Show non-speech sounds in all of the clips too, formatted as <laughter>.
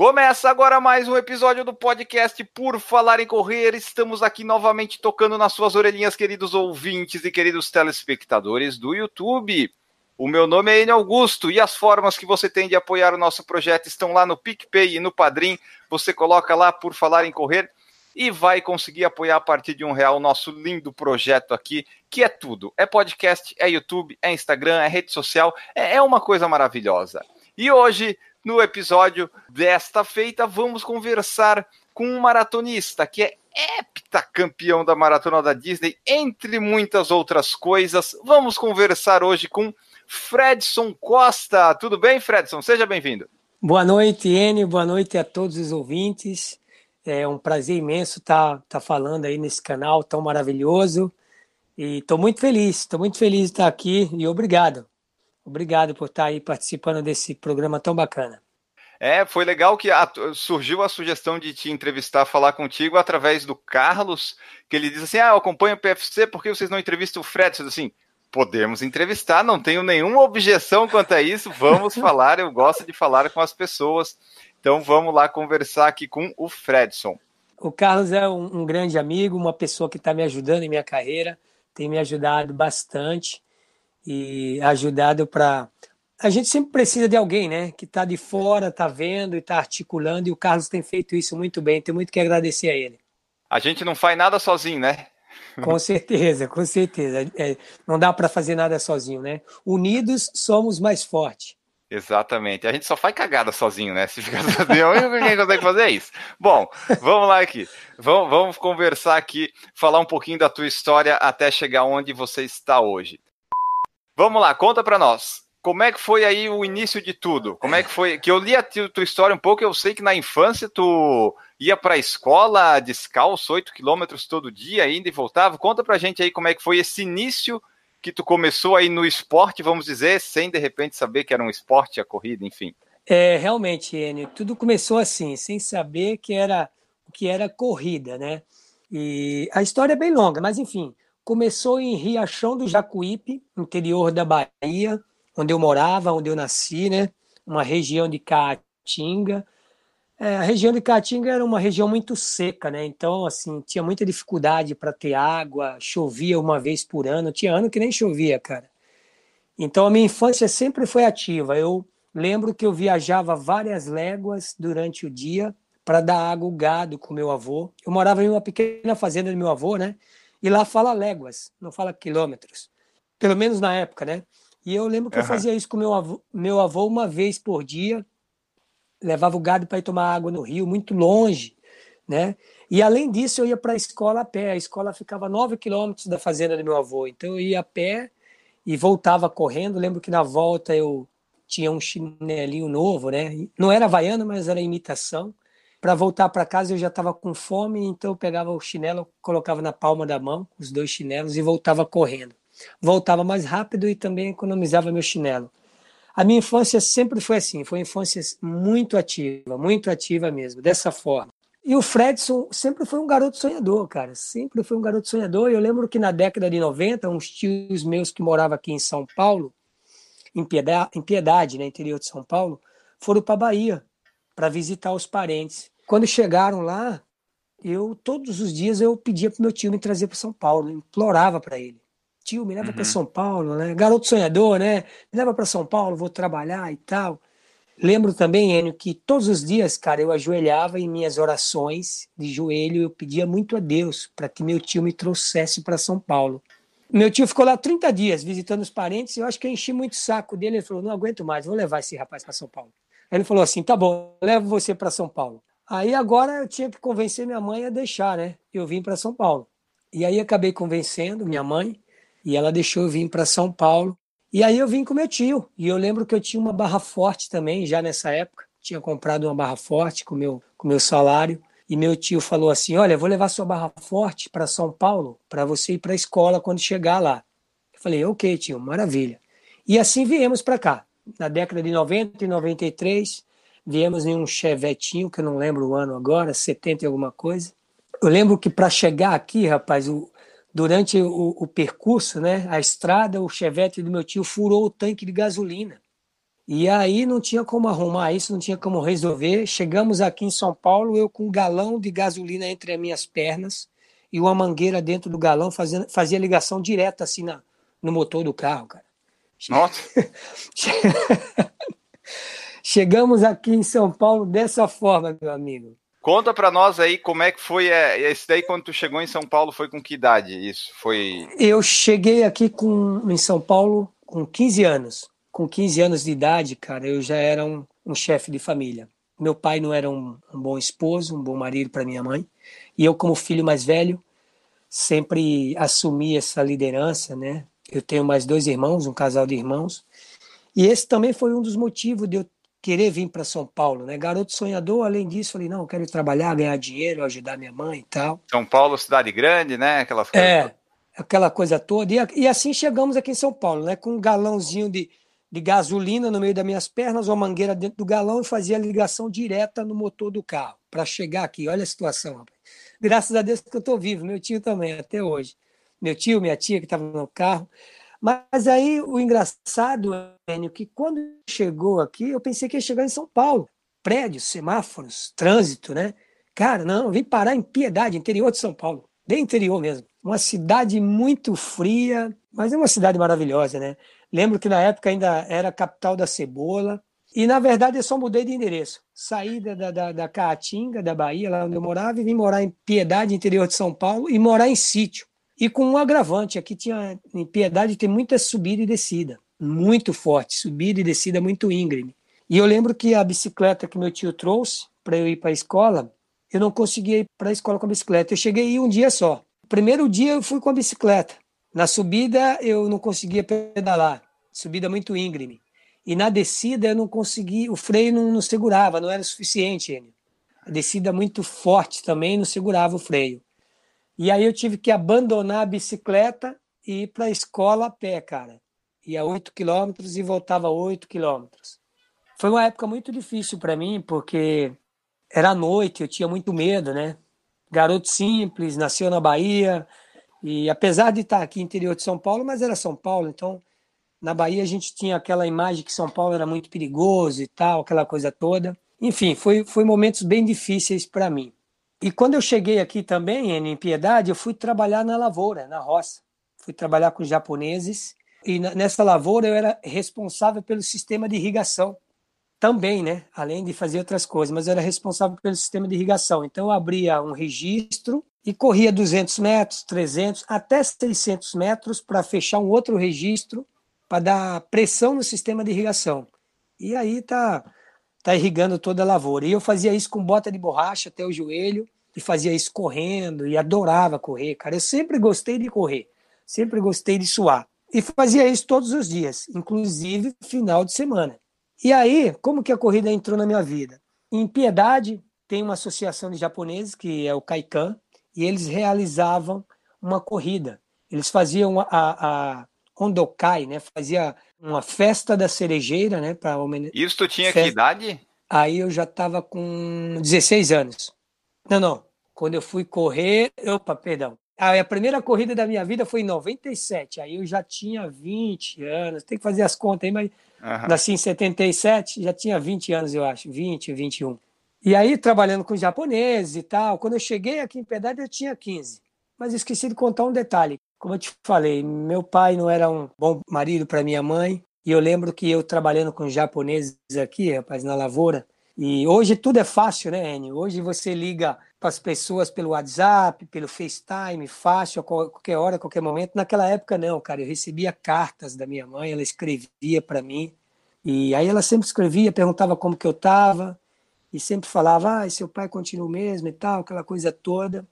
Começa agora mais um episódio do podcast Por Falar em Correr. Estamos aqui novamente tocando nas suas orelhinhas, queridos ouvintes e queridos telespectadores do YouTube. O meu nome é Enio Augusto e as formas que você tem de apoiar o nosso projeto estão lá no PicPay e no Padrim. Você coloca lá Por Falar em Correr e vai conseguir apoiar a partir de um real o nosso lindo projeto aqui, que é tudo. É podcast, é YouTube, é Instagram, é rede social, é, é uma coisa maravilhosa. E hoje no episódio desta feita, vamos conversar com um maratonista que é heptacampeão da maratona da Disney, entre muitas outras coisas. Vamos conversar hoje com Fredson Costa. Tudo bem, Fredson? Seja bem-vindo. Boa noite, Enio. Boa noite a todos os ouvintes. É um prazer imenso estar tá, tá falando aí nesse canal tão maravilhoso. E estou muito feliz, estou muito feliz de estar aqui e obrigado. Obrigado por estar aí participando desse programa tão bacana. É, foi legal que a, surgiu a sugestão de te entrevistar, falar contigo através do Carlos, que ele diz assim: Ah, eu acompanho o PFC, por que vocês não entrevistam o Fred? Diz assim, podemos entrevistar, não tenho nenhuma objeção quanto a isso, vamos <laughs> falar, eu gosto de falar com as pessoas. Então vamos lá conversar aqui com o Fredson. O Carlos é um, um grande amigo, uma pessoa que está me ajudando em minha carreira, tem me ajudado bastante e ajudado para. A gente sempre precisa de alguém, né? Que está de fora, está vendo e está articulando, e o Carlos tem feito isso muito bem. Tenho muito que agradecer a ele. A gente não faz nada sozinho, né? Com certeza, com certeza. É, não dá para fazer nada sozinho, né? Unidos somos mais fortes. Exatamente. A gente só faz cagada sozinho, né? Se ficar sozinho, a única quem consegue fazer é isso. Bom, vamos lá aqui. Vamos, vamos conversar aqui, falar um pouquinho da tua história até chegar onde você está hoje. Vamos lá, conta para nós. Como é que foi aí o início de tudo? Como é que foi? Que eu li a tua história um pouco, eu sei que na infância tu ia para a escola descalço, 8 quilômetros todo dia, ainda e voltava. Conta pra gente aí como é que foi esse início que tu começou aí no esporte, vamos dizer, sem de repente saber que era um esporte, a corrida, enfim. É, realmente, Enio, tudo começou assim, sem saber que era o que era corrida, né? E a história é bem longa, mas enfim, Começou em Riachão do Jacuípe, interior da Bahia, onde eu morava, onde eu nasci, né? Uma região de Caatinga. É, a região de Caatinga era uma região muito seca, né? Então, assim, tinha muita dificuldade para ter água, chovia uma vez por ano, tinha ano que nem chovia, cara. Então, a minha infância sempre foi ativa. Eu lembro que eu viajava várias léguas durante o dia para dar água ao gado com meu avô. Eu morava em uma pequena fazenda do meu avô, né? E lá fala léguas, não fala quilômetros. Pelo menos na época, né? E eu lembro que uhum. eu fazia isso com meu avô, meu avô uma vez por dia. Levava o gado para ir tomar água no rio, muito longe, né? E além disso, eu ia para a escola a pé. A escola ficava nove quilômetros da fazenda do meu avô. Então eu ia a pé e voltava correndo. Lembro que na volta eu tinha um chinelinho novo, né? Não era havaiano, mas era imitação. Para voltar para casa eu já estava com fome, então eu pegava o chinelo, colocava na palma da mão, os dois chinelos, e voltava correndo. Voltava mais rápido e também economizava meu chinelo. A minha infância sempre foi assim, foi uma infância muito ativa, muito ativa mesmo, dessa forma. E o Fredson sempre foi um garoto sonhador, cara, sempre foi um garoto sonhador. Eu lembro que na década de 90, uns tios meus que moravam aqui em São Paulo, em Piedade, Piedade né, interior de São Paulo, foram para Bahia para visitar os parentes. Quando chegaram lá, eu todos os dias eu pedia para meu tio me trazer para São Paulo, implorava para ele. Tio, me leva uhum. para São Paulo, né? Garoto sonhador, né? Me leva para São Paulo, vou trabalhar e tal. Lembro também, Enio, que todos os dias, cara, eu ajoelhava em minhas orações de joelho, eu pedia muito a Deus para que meu tio me trouxesse para São Paulo. Meu tio ficou lá 30 dias visitando os parentes, e eu acho que eu enchi muito o saco dele. Ele falou: Não aguento mais, vou levar esse rapaz para São Paulo. Ele falou assim: tá bom, levo você para São Paulo. Aí agora eu tinha que convencer minha mãe a deixar, né? Eu vim para São Paulo. E aí acabei convencendo minha mãe e ela deixou eu vir para São Paulo. E aí eu vim com meu tio. E eu lembro que eu tinha uma barra forte também, já nessa época. Tinha comprado uma barra forte com meu, com meu salário. E meu tio falou assim: Olha, vou levar sua barra forte para São Paulo para você ir para a escola quando chegar lá. Eu falei: Ok, tio, maravilha. E assim viemos para cá. Na década de 90 e 93, viemos em um chevetinho, que eu não lembro o ano agora, 70 e alguma coisa. Eu lembro que para chegar aqui, rapaz, o, durante o, o, percurso, né, a estrada, o chevette do meu tio furou o tanque de gasolina. E aí não tinha como arrumar isso, não tinha como resolver. Chegamos aqui em São Paulo, eu com um galão de gasolina entre as minhas pernas e uma mangueira dentro do galão, fazendo, fazia ligação direta assim na, no motor do carro, cara. Nossa! <laughs> Chegamos aqui em São Paulo dessa forma, meu amigo. Conta para nós aí como é que foi é, esse daí quando tu chegou em São Paulo foi com que idade isso foi? Eu cheguei aqui com em São Paulo com 15 anos. Com 15 anos de idade, cara, eu já era um, um chefe de família. Meu pai não era um, um bom esposo, um bom marido para minha mãe, e eu como filho mais velho sempre assumi essa liderança, né? Eu tenho mais dois irmãos, um casal de irmãos, e esse também foi um dos motivos de eu querer vir para São Paulo, né? Garoto sonhador, além disso, falei, não, quero trabalhar, ganhar dinheiro, ajudar minha mãe e tal. São Paulo, cidade grande, né? Aquelas coisas. É, aquela coisa toda. E, e, assim chegamos aqui em São Paulo, né? Com um galãozinho de, de gasolina no meio das minhas pernas, uma mangueira dentro do galão e fazia ligação direta no motor do carro para chegar aqui. Olha a situação, rapaz. Graças a Deus que eu estou vivo, meu tio também, até hoje. Meu tio, minha tia que estava no carro. Mas aí o engraçado, Enio, que quando chegou aqui, eu pensei que ia chegar em São Paulo. Prédios, semáforos, trânsito, né? Cara, não, vim parar em Piedade, interior de São Paulo. Bem interior mesmo. Uma cidade muito fria, mas é uma cidade maravilhosa, né? Lembro que na época ainda era capital da cebola. E na verdade eu só mudei de endereço. Saí da, da, da Caatinga, da Bahia, lá onde eu morava, e vim morar em Piedade, interior de São Paulo, e morar em sítio. E com um agravante, aqui tinha, em Piedade tem muita subida e descida, muito forte, subida e descida muito íngreme. E eu lembro que a bicicleta que meu tio trouxe para eu ir para a escola, eu não conseguia ir para a escola com a bicicleta. Eu cheguei um dia só. Primeiro dia eu fui com a bicicleta. Na subida eu não conseguia pedalar, subida muito íngreme. E na descida eu não conseguia, o freio não, não segurava, não era suficiente. A descida muito forte também não segurava o freio. E aí eu tive que abandonar a bicicleta e ir para a escola a pé, cara. Ia 8 quilômetros e voltava 8 quilômetros. Foi uma época muito difícil para mim, porque era noite, eu tinha muito medo, né? Garoto simples, nasceu na Bahia, e apesar de estar aqui interior de São Paulo, mas era São Paulo, então na Bahia a gente tinha aquela imagem que São Paulo era muito perigoso e tal, aquela coisa toda. Enfim, foi, foi momentos bem difíceis para mim. E quando eu cheguei aqui também, em Piedade, eu fui trabalhar na lavoura, na roça. Fui trabalhar com japoneses e nessa lavoura eu era responsável pelo sistema de irrigação também, né? Além de fazer outras coisas, mas eu era responsável pelo sistema de irrigação. Então eu abria um registro e corria 200 metros, 300, até 600 metros para fechar um outro registro para dar pressão no sistema de irrigação. E aí tá tá irrigando toda a lavoura. E eu fazia isso com bota de borracha até o joelho e fazia isso correndo e adorava correr, cara. Eu sempre gostei de correr, sempre gostei de suar. E fazia isso todos os dias, inclusive final de semana. E aí, como que a corrida entrou na minha vida? Em Piedade, tem uma associação de japoneses, que é o Kaikan, e eles realizavam uma corrida. Eles faziam a, a Hondokai, né? Fazia uma festa da cerejeira, né? Para homenagear. Isso tu tinha festa... que idade? Aí eu já estava com 16 anos. Não, não. Quando eu fui correr, opa, perdão. A primeira corrida da minha vida foi em 97. Aí eu já tinha 20 anos. Tem que fazer as contas aí, mas uhum. nasci em 77, já tinha 20 anos, eu acho. 20, 21. E aí, trabalhando com japoneses e tal, quando eu cheguei aqui em Piedade, eu tinha 15. Mas esqueci de contar um detalhe. Como eu te falei, meu pai não era um bom marido para minha mãe. E eu lembro que eu trabalhando com japoneses aqui, rapaz, na lavoura. E hoje tudo é fácil, né, Enio? Hoje você liga para as pessoas pelo WhatsApp, pelo FaceTime, fácil, a qualquer hora, a qualquer momento. Naquela época, não, cara. Eu recebia cartas da minha mãe, ela escrevia para mim. E aí ela sempre escrevia, perguntava como que eu estava. E sempre falava, ah, seu pai continua o mesmo e tal, aquela coisa toda.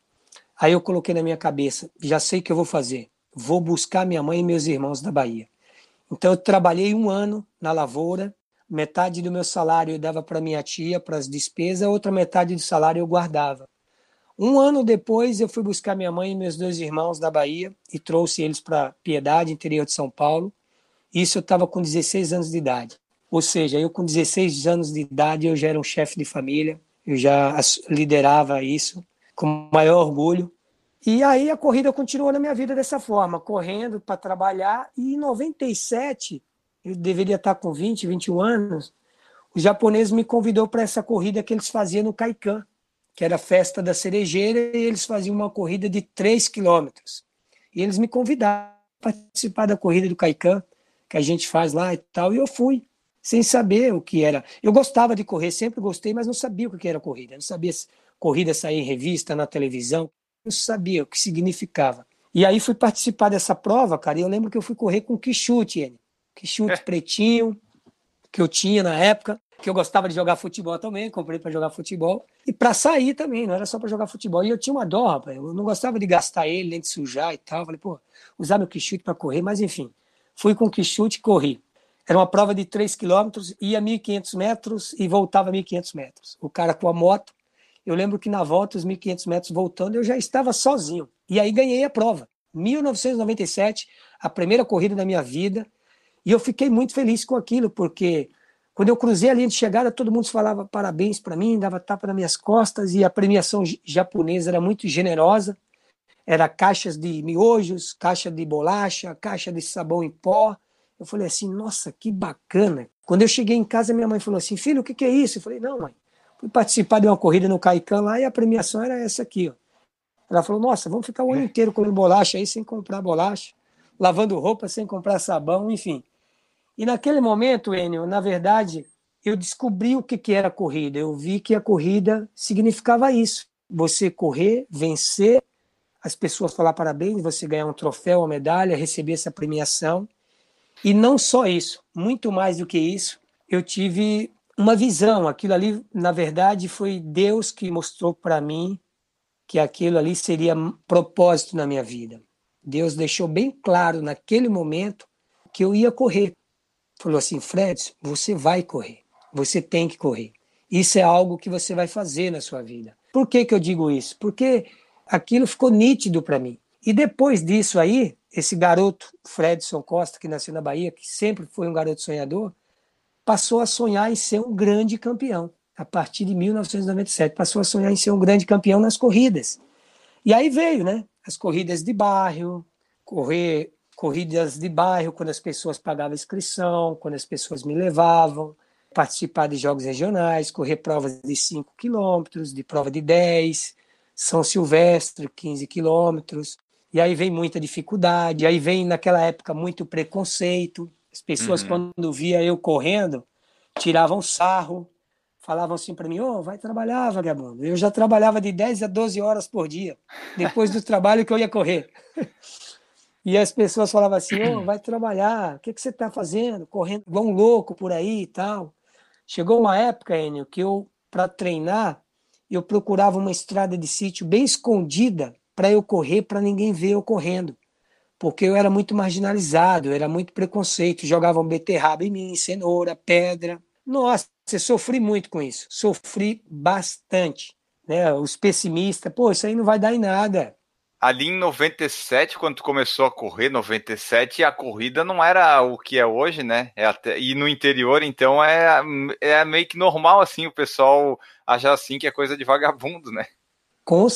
Aí eu coloquei na minha cabeça, já sei o que eu vou fazer. Vou buscar minha mãe e meus irmãos da Bahia. Então eu trabalhei um ano na lavoura, metade do meu salário eu dava para minha tia, para as despesas, outra metade do salário eu guardava. Um ano depois eu fui buscar minha mãe e meus dois irmãos da Bahia e trouxe eles para Piedade, interior de São Paulo. Isso eu estava com 16 anos de idade. Ou seja, eu com 16 anos de idade eu já era um chefe de família, eu já liderava isso com maior orgulho. E aí a corrida continuou na minha vida dessa forma, correndo para trabalhar. E em 97, eu deveria estar com 20, 21 anos, o japonês me convidou para essa corrida que eles faziam no Kaikan, que era a festa da cerejeira, e eles faziam uma corrida de 3 quilômetros. E eles me convidaram para participar da corrida do Kaikan, que a gente faz lá e tal, e eu fui, sem saber o que era. Eu gostava de correr, sempre gostei, mas não sabia o que era corrida. não sabia corrida sair em revista, na televisão, não sabia o que significava. E aí fui participar dessa prova, cara, e eu lembro que eu fui correr com quichute, ele. Quichute é. pretinho, que eu tinha na época, que eu gostava de jogar futebol também, comprei para jogar futebol. E para sair também, não era só para jogar futebol. E eu tinha uma dó, rapaz, eu não gostava de gastar ele, nem de sujar e tal. Falei, pô, usar meu quichute para correr, mas enfim. Fui com quichute e corri. Era uma prova de 3 quilômetros, ia 1.500 metros e voltava 1.500 metros. O cara com a moto, eu lembro que na volta, os 1.500 metros voltando, eu já estava sozinho. E aí ganhei a prova. 1997, a primeira corrida da minha vida. E eu fiquei muito feliz com aquilo, porque quando eu cruzei a linha de chegada, todo mundo falava parabéns para mim, dava tapa nas minhas costas, e a premiação japonesa era muito generosa. Era caixas de miojos, caixa de bolacha, caixa de sabão em pó. Eu falei assim, nossa, que bacana. Quando eu cheguei em casa, minha mãe falou assim, filho, o que, que é isso? Eu falei, não, mãe, fui participar de uma corrida no Caican lá e a premiação era essa aqui, ó. Ela falou, nossa, vamos ficar o ano inteiro comendo bolacha aí sem comprar bolacha, lavando roupa sem comprar sabão, enfim. E naquele momento, Enio, na verdade, eu descobri o que, que era a corrida. Eu vi que a corrida significava isso. Você correr, vencer, as pessoas falar parabéns, você ganhar um troféu, uma medalha, receber essa premiação. E não só isso, muito mais do que isso, eu tive uma visão. Aquilo ali, na verdade, foi Deus que mostrou para mim que aquilo ali seria propósito na minha vida. Deus deixou bem claro naquele momento que eu ia correr falou assim: Fred, você vai correr, você tem que correr. Isso é algo que você vai fazer na sua vida. Por que, que eu digo isso? Porque aquilo ficou nítido para mim. E depois disso aí, esse garoto, Fredson Costa, que nasceu na Bahia, que sempre foi um garoto sonhador, passou a sonhar em ser um grande campeão. A partir de 1997, passou a sonhar em ser um grande campeão nas corridas. E aí veio, né? As corridas de bairro, correr corridas de bairro, quando as pessoas pagavam inscrição, quando as pessoas me levavam, participar de jogos regionais, correr provas de 5 quilômetros, de prova de 10, São Silvestre, 15 quilômetros. E aí vem muita dificuldade, aí vem naquela época muito preconceito. As pessoas, uhum. quando via eu correndo, tiravam sarro, falavam assim para mim: Ô, oh, vai trabalhar, vagabundo. Eu já trabalhava de 10 a 12 horas por dia, depois do trabalho que eu ia correr. E as pessoas falavam assim: oh, vai trabalhar, o que, que você está fazendo? Correndo igual um louco por aí e tal. Chegou uma época, Enio, que eu, para treinar, eu procurava uma estrada de sítio bem escondida para eu correr, para ninguém ver eu correndo. Porque eu era muito marginalizado, era muito preconceito. Jogavam beterraba em mim, cenoura, pedra. Nossa, eu sofri muito com isso. Sofri bastante. Né? Os pessimistas, pô, isso aí não vai dar em nada ali em 97, quando tu começou a correr, 97, a corrida não era o que é hoje, né? É até, e no interior, então, é, é meio que normal, assim, o pessoal achar assim que é coisa de vagabundo, né? Com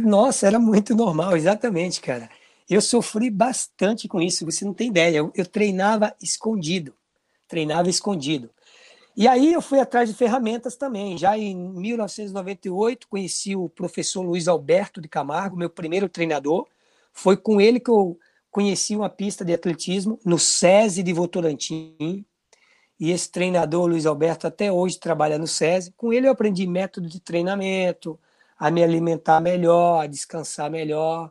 nossa, era muito normal, exatamente, cara. Eu sofri bastante com isso, você não tem ideia. Eu, eu treinava escondido, treinava escondido. E aí eu fui atrás de ferramentas também. Já em 1998 conheci o professor Luiz Alberto de Camargo, meu primeiro treinador. Foi com ele que eu conheci uma pista de atletismo no SESI de Votorantim. E esse treinador, Luiz Alberto, até hoje trabalha no SESI. Com ele eu aprendi método de treinamento, a me alimentar melhor, a descansar melhor.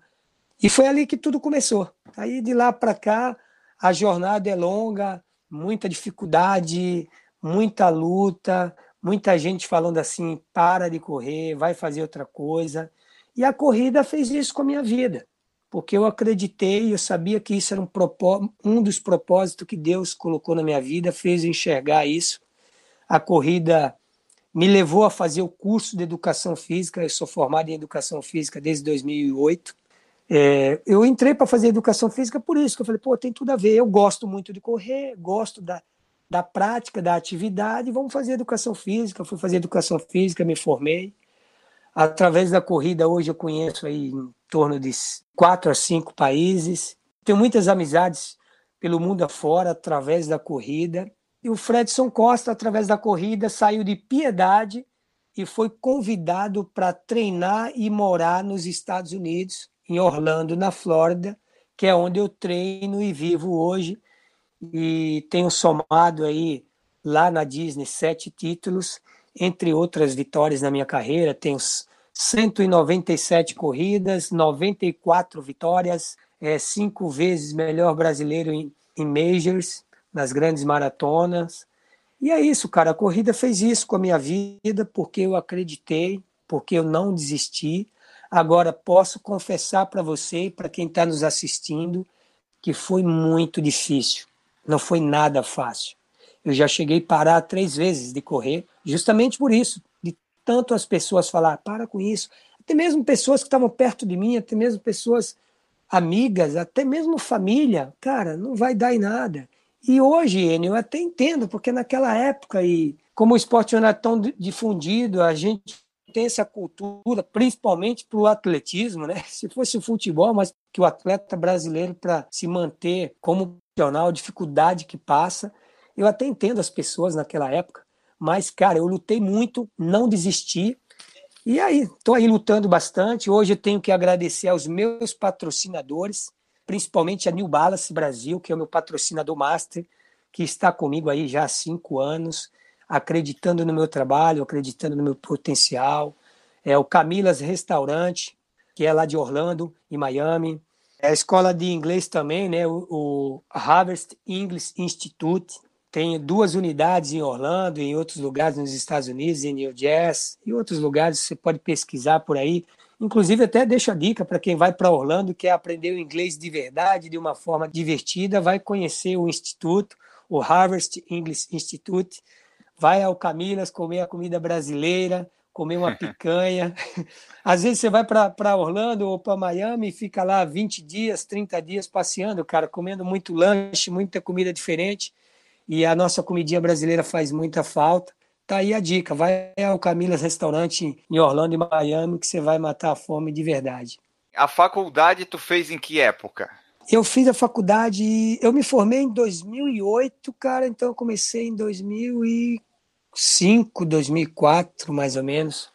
E foi ali que tudo começou. Aí de lá para cá, a jornada é longa, muita dificuldade, muita luta, muita gente falando assim: para de correr, vai fazer outra coisa. E a corrida fez isso com a minha vida, porque eu acreditei, eu sabia que isso era um, um dos propósitos que Deus colocou na minha vida, fez eu enxergar isso. A corrida me levou a fazer o curso de educação física, eu sou formado em educação física desde 2008. É, eu entrei para fazer educação física por isso, que eu falei, pô, tem tudo a ver. Eu gosto muito de correr, gosto da, da prática, da atividade, vamos fazer educação física. Eu fui fazer educação física, me formei. Através da corrida, hoje eu conheço aí em torno de quatro a cinco países. Tenho muitas amizades pelo mundo afora através da corrida. E o Fredson Costa, através da corrida, saiu de Piedade e foi convidado para treinar e morar nos Estados Unidos em Orlando, na Flórida, que é onde eu treino e vivo hoje. E tenho somado aí lá na Disney sete títulos, entre outras vitórias na minha carreira. Tenho 197 corridas, 94 vitórias, é, cinco vezes melhor brasileiro em, em majors, nas grandes maratonas. E é isso, cara. A corrida fez isso com a minha vida, porque eu acreditei, porque eu não desisti. Agora, posso confessar para você e para quem está nos assistindo que foi muito difícil. Não foi nada fácil. Eu já cheguei a parar três vezes de correr, justamente por isso, de tanto as pessoas falar, para com isso. Até mesmo pessoas que estavam perto de mim, até mesmo pessoas amigas, até mesmo família, cara, não vai dar em nada. E hoje, Enio, eu até entendo, porque naquela época, e como o esporte não era tão difundido, a gente tem essa cultura, principalmente para o atletismo, né? <laughs> Se fosse o futebol, mas que o atleta brasileiro, para se manter como profissional, dificuldade que passa. Eu até entendo as pessoas naquela época, mas, cara, eu lutei muito, não desisti. E aí, estou aí lutando bastante. Hoje eu tenho que agradecer aos meus patrocinadores, principalmente a New Balance Brasil, que é o meu patrocinador master, que está comigo aí já há cinco anos acreditando no meu trabalho, acreditando no meu potencial. É o Camilas Restaurante, que é lá de Orlando, em Miami. É a escola de inglês também, né? O, o Harvest English Institute. Tem duas unidades em Orlando, em outros lugares nos Estados Unidos, em New Jersey e outros lugares. Você pode pesquisar por aí. Inclusive, até deixo a dica para quem vai para Orlando, quer aprender o inglês de verdade, de uma forma divertida, vai conhecer o instituto, o Harvest English Institute vai ao Camilas comer a comida brasileira, comer uma picanha. <laughs> Às vezes você vai para Orlando ou para Miami e fica lá 20 dias, 30 dias passeando, cara, comendo muito lanche, muita comida diferente. E a nossa comidinha brasileira faz muita falta. Tá aí a dica, vai ao Camilas Restaurante em Orlando e Miami que você vai matar a fome de verdade. A faculdade tu fez em que época? Eu fiz a faculdade, eu me formei em 2008, cara, então eu comecei em 2000 e 2005, 2004, mais ou menos,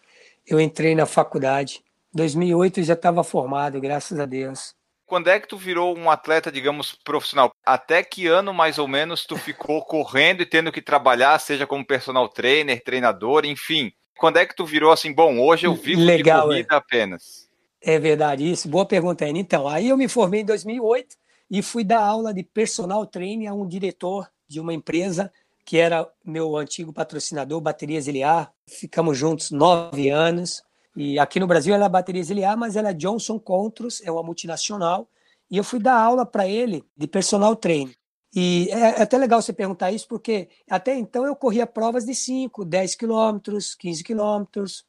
eu entrei na faculdade. 2008 eu já estava formado, graças a Deus. Quando é que tu virou um atleta, digamos, profissional? Até que ano, mais ou menos, tu ficou <laughs> correndo e tendo que trabalhar, seja como personal trainer, treinador, enfim? Quando é que tu virou assim, bom, hoje eu vivo Legal, de corrida é. apenas? É verdade isso. Boa pergunta, Ana. Então, aí eu me formei em 2008 e fui dar aula de personal training a um diretor de uma empresa que era meu antigo patrocinador, Baterias Iliar. Ficamos juntos nove anos. E aqui no Brasil ela é Baterias Iliar, mas ela é Johnson Controls, é uma multinacional. E eu fui dar aula para ele de personal training. E é, é, até legal você perguntar isso, porque até então eu corria provas de 5, 10 quilômetros, 15 quilômetros,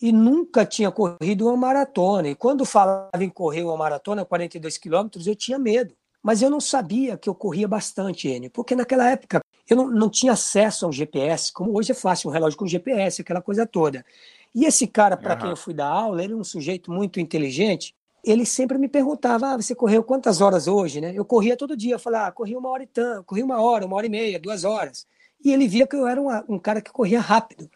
e nunca tinha corrido uma maratona. E quando falava em correr uma maratona, 42 quilômetros, eu tinha medo. Mas eu não sabia que eu corria bastante, Enio, porque naquela época eu não, não tinha acesso a um GPS, como hoje é fácil, um relógio com GPS, aquela coisa toda. E esse cara, para uhum. quem eu fui dar aula, ele é um sujeito muito inteligente, ele sempre me perguntava, ah, você correu quantas horas hoje, né? Eu corria todo dia, eu falava, ah, corri uma hora e tanto, corri uma hora, uma hora e meia, duas horas. E ele via que eu era uma, um cara que corria rápido.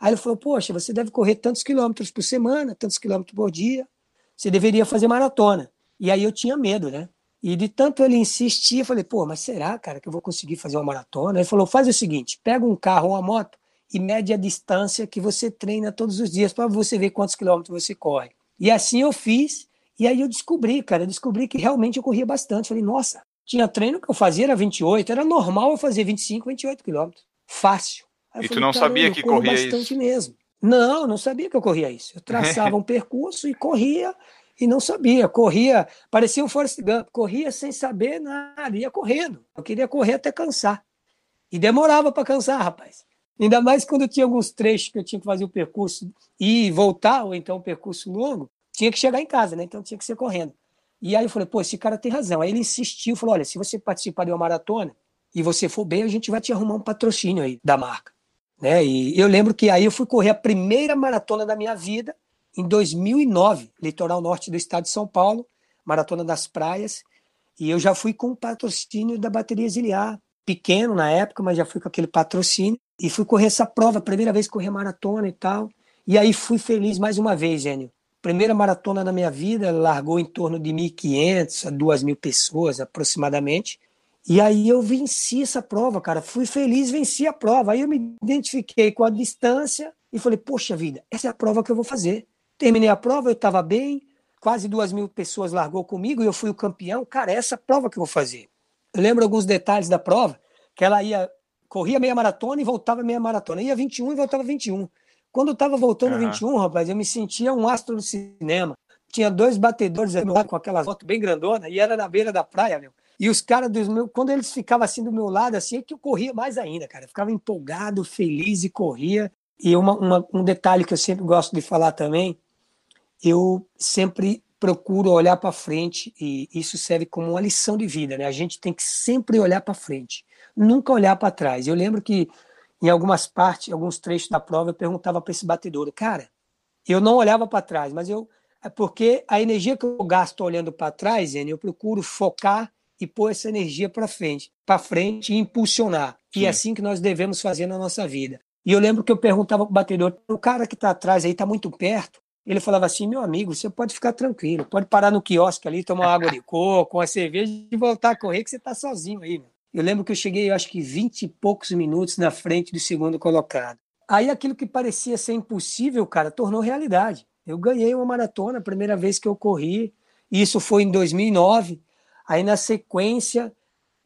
Aí ele falou, poxa, você deve correr tantos quilômetros por semana, tantos quilômetros por dia, você deveria fazer maratona. E aí eu tinha medo, né? E de tanto ele insistir, eu falei, pô, mas será, cara, que eu vou conseguir fazer uma maratona? Ele falou, faz o seguinte, pega um carro ou uma moto e mede a distância que você treina todos os dias para você ver quantos quilômetros você corre. E assim eu fiz, e aí eu descobri, cara, eu descobri que realmente eu corria bastante. falei, nossa, tinha treino que eu fazia era 28, era normal eu fazer 25, 28 quilômetros. Fácil. Aí e falei, tu não sabia que corria bastante isso? mesmo. Não, não sabia que eu corria isso. Eu traçava <laughs> um percurso e corria e não sabia, corria, parecia um Forrest Gump, corria sem saber nada, ia correndo. Eu queria correr até cansar. E demorava para cansar, rapaz. Ainda mais quando tinha alguns trechos que eu tinha que fazer o percurso e voltar, ou então um percurso longo, tinha que chegar em casa, né? Então tinha que ser correndo. E aí eu falei, pô, esse cara tem razão. Aí ele insistiu, falou: olha, se você participar de uma maratona e você for bem, a gente vai te arrumar um patrocínio aí da marca. Né? E eu lembro que aí eu fui correr a primeira maratona da minha vida em 2009, litoral norte do estado de São Paulo, maratona das praias. E eu já fui com o patrocínio da bateria Ziliar, pequeno na época, mas já fui com aquele patrocínio. E fui correr essa prova, primeira vez corri maratona e tal. E aí fui feliz mais uma vez, Gênio. Primeira maratona na minha vida, largou em torno de 1.500 a 2.000 pessoas aproximadamente. E aí eu venci essa prova, cara. Fui feliz, venci a prova. Aí eu me identifiquei com a distância e falei, poxa vida, essa é a prova que eu vou fazer. Terminei a prova, eu estava bem, quase duas mil pessoas largou comigo e eu fui o campeão. Cara, essa é a prova que eu vou fazer. Eu lembro alguns detalhes da prova, que ela ia, corria meia maratona e voltava meia maratona. Ia 21 e voltava 21. Quando eu estava voltando uhum. 21, rapaz, eu me sentia um astro do cinema. Tinha dois batedores com aquelas motos bem grandona e era na beira da praia, meu. E os caras dos meus, quando eles ficavam assim do meu lado, assim, é que eu corria mais ainda, cara. Eu ficava empolgado, feliz e corria. E uma, uma, um detalhe que eu sempre gosto de falar também, eu sempre procuro olhar para frente e isso serve como uma lição de vida, né? A gente tem que sempre olhar para frente, nunca olhar para trás. Eu lembro que em algumas partes, alguns trechos da prova, eu perguntava para esse batedor, cara, eu não olhava para trás, mas eu é porque a energia que eu gasto olhando para trás, eu procuro focar e pôr essa energia para frente, para frente e impulsionar. Sim. E é assim que nós devemos fazer na nossa vida. E eu lembro que eu perguntava para o batedor, o cara que está atrás aí está muito perto. Ele falava assim, meu amigo, você pode ficar tranquilo, pode parar no quiosque ali, tomar água de <laughs> coco, uma cerveja e voltar a correr, que você está sozinho aí. Meu. Eu lembro que eu cheguei, eu acho que 20 e poucos minutos na frente do segundo colocado. Aí aquilo que parecia ser impossível, cara, tornou realidade. Eu ganhei uma maratona, a primeira vez que eu corri, isso foi em 2009. Aí na sequência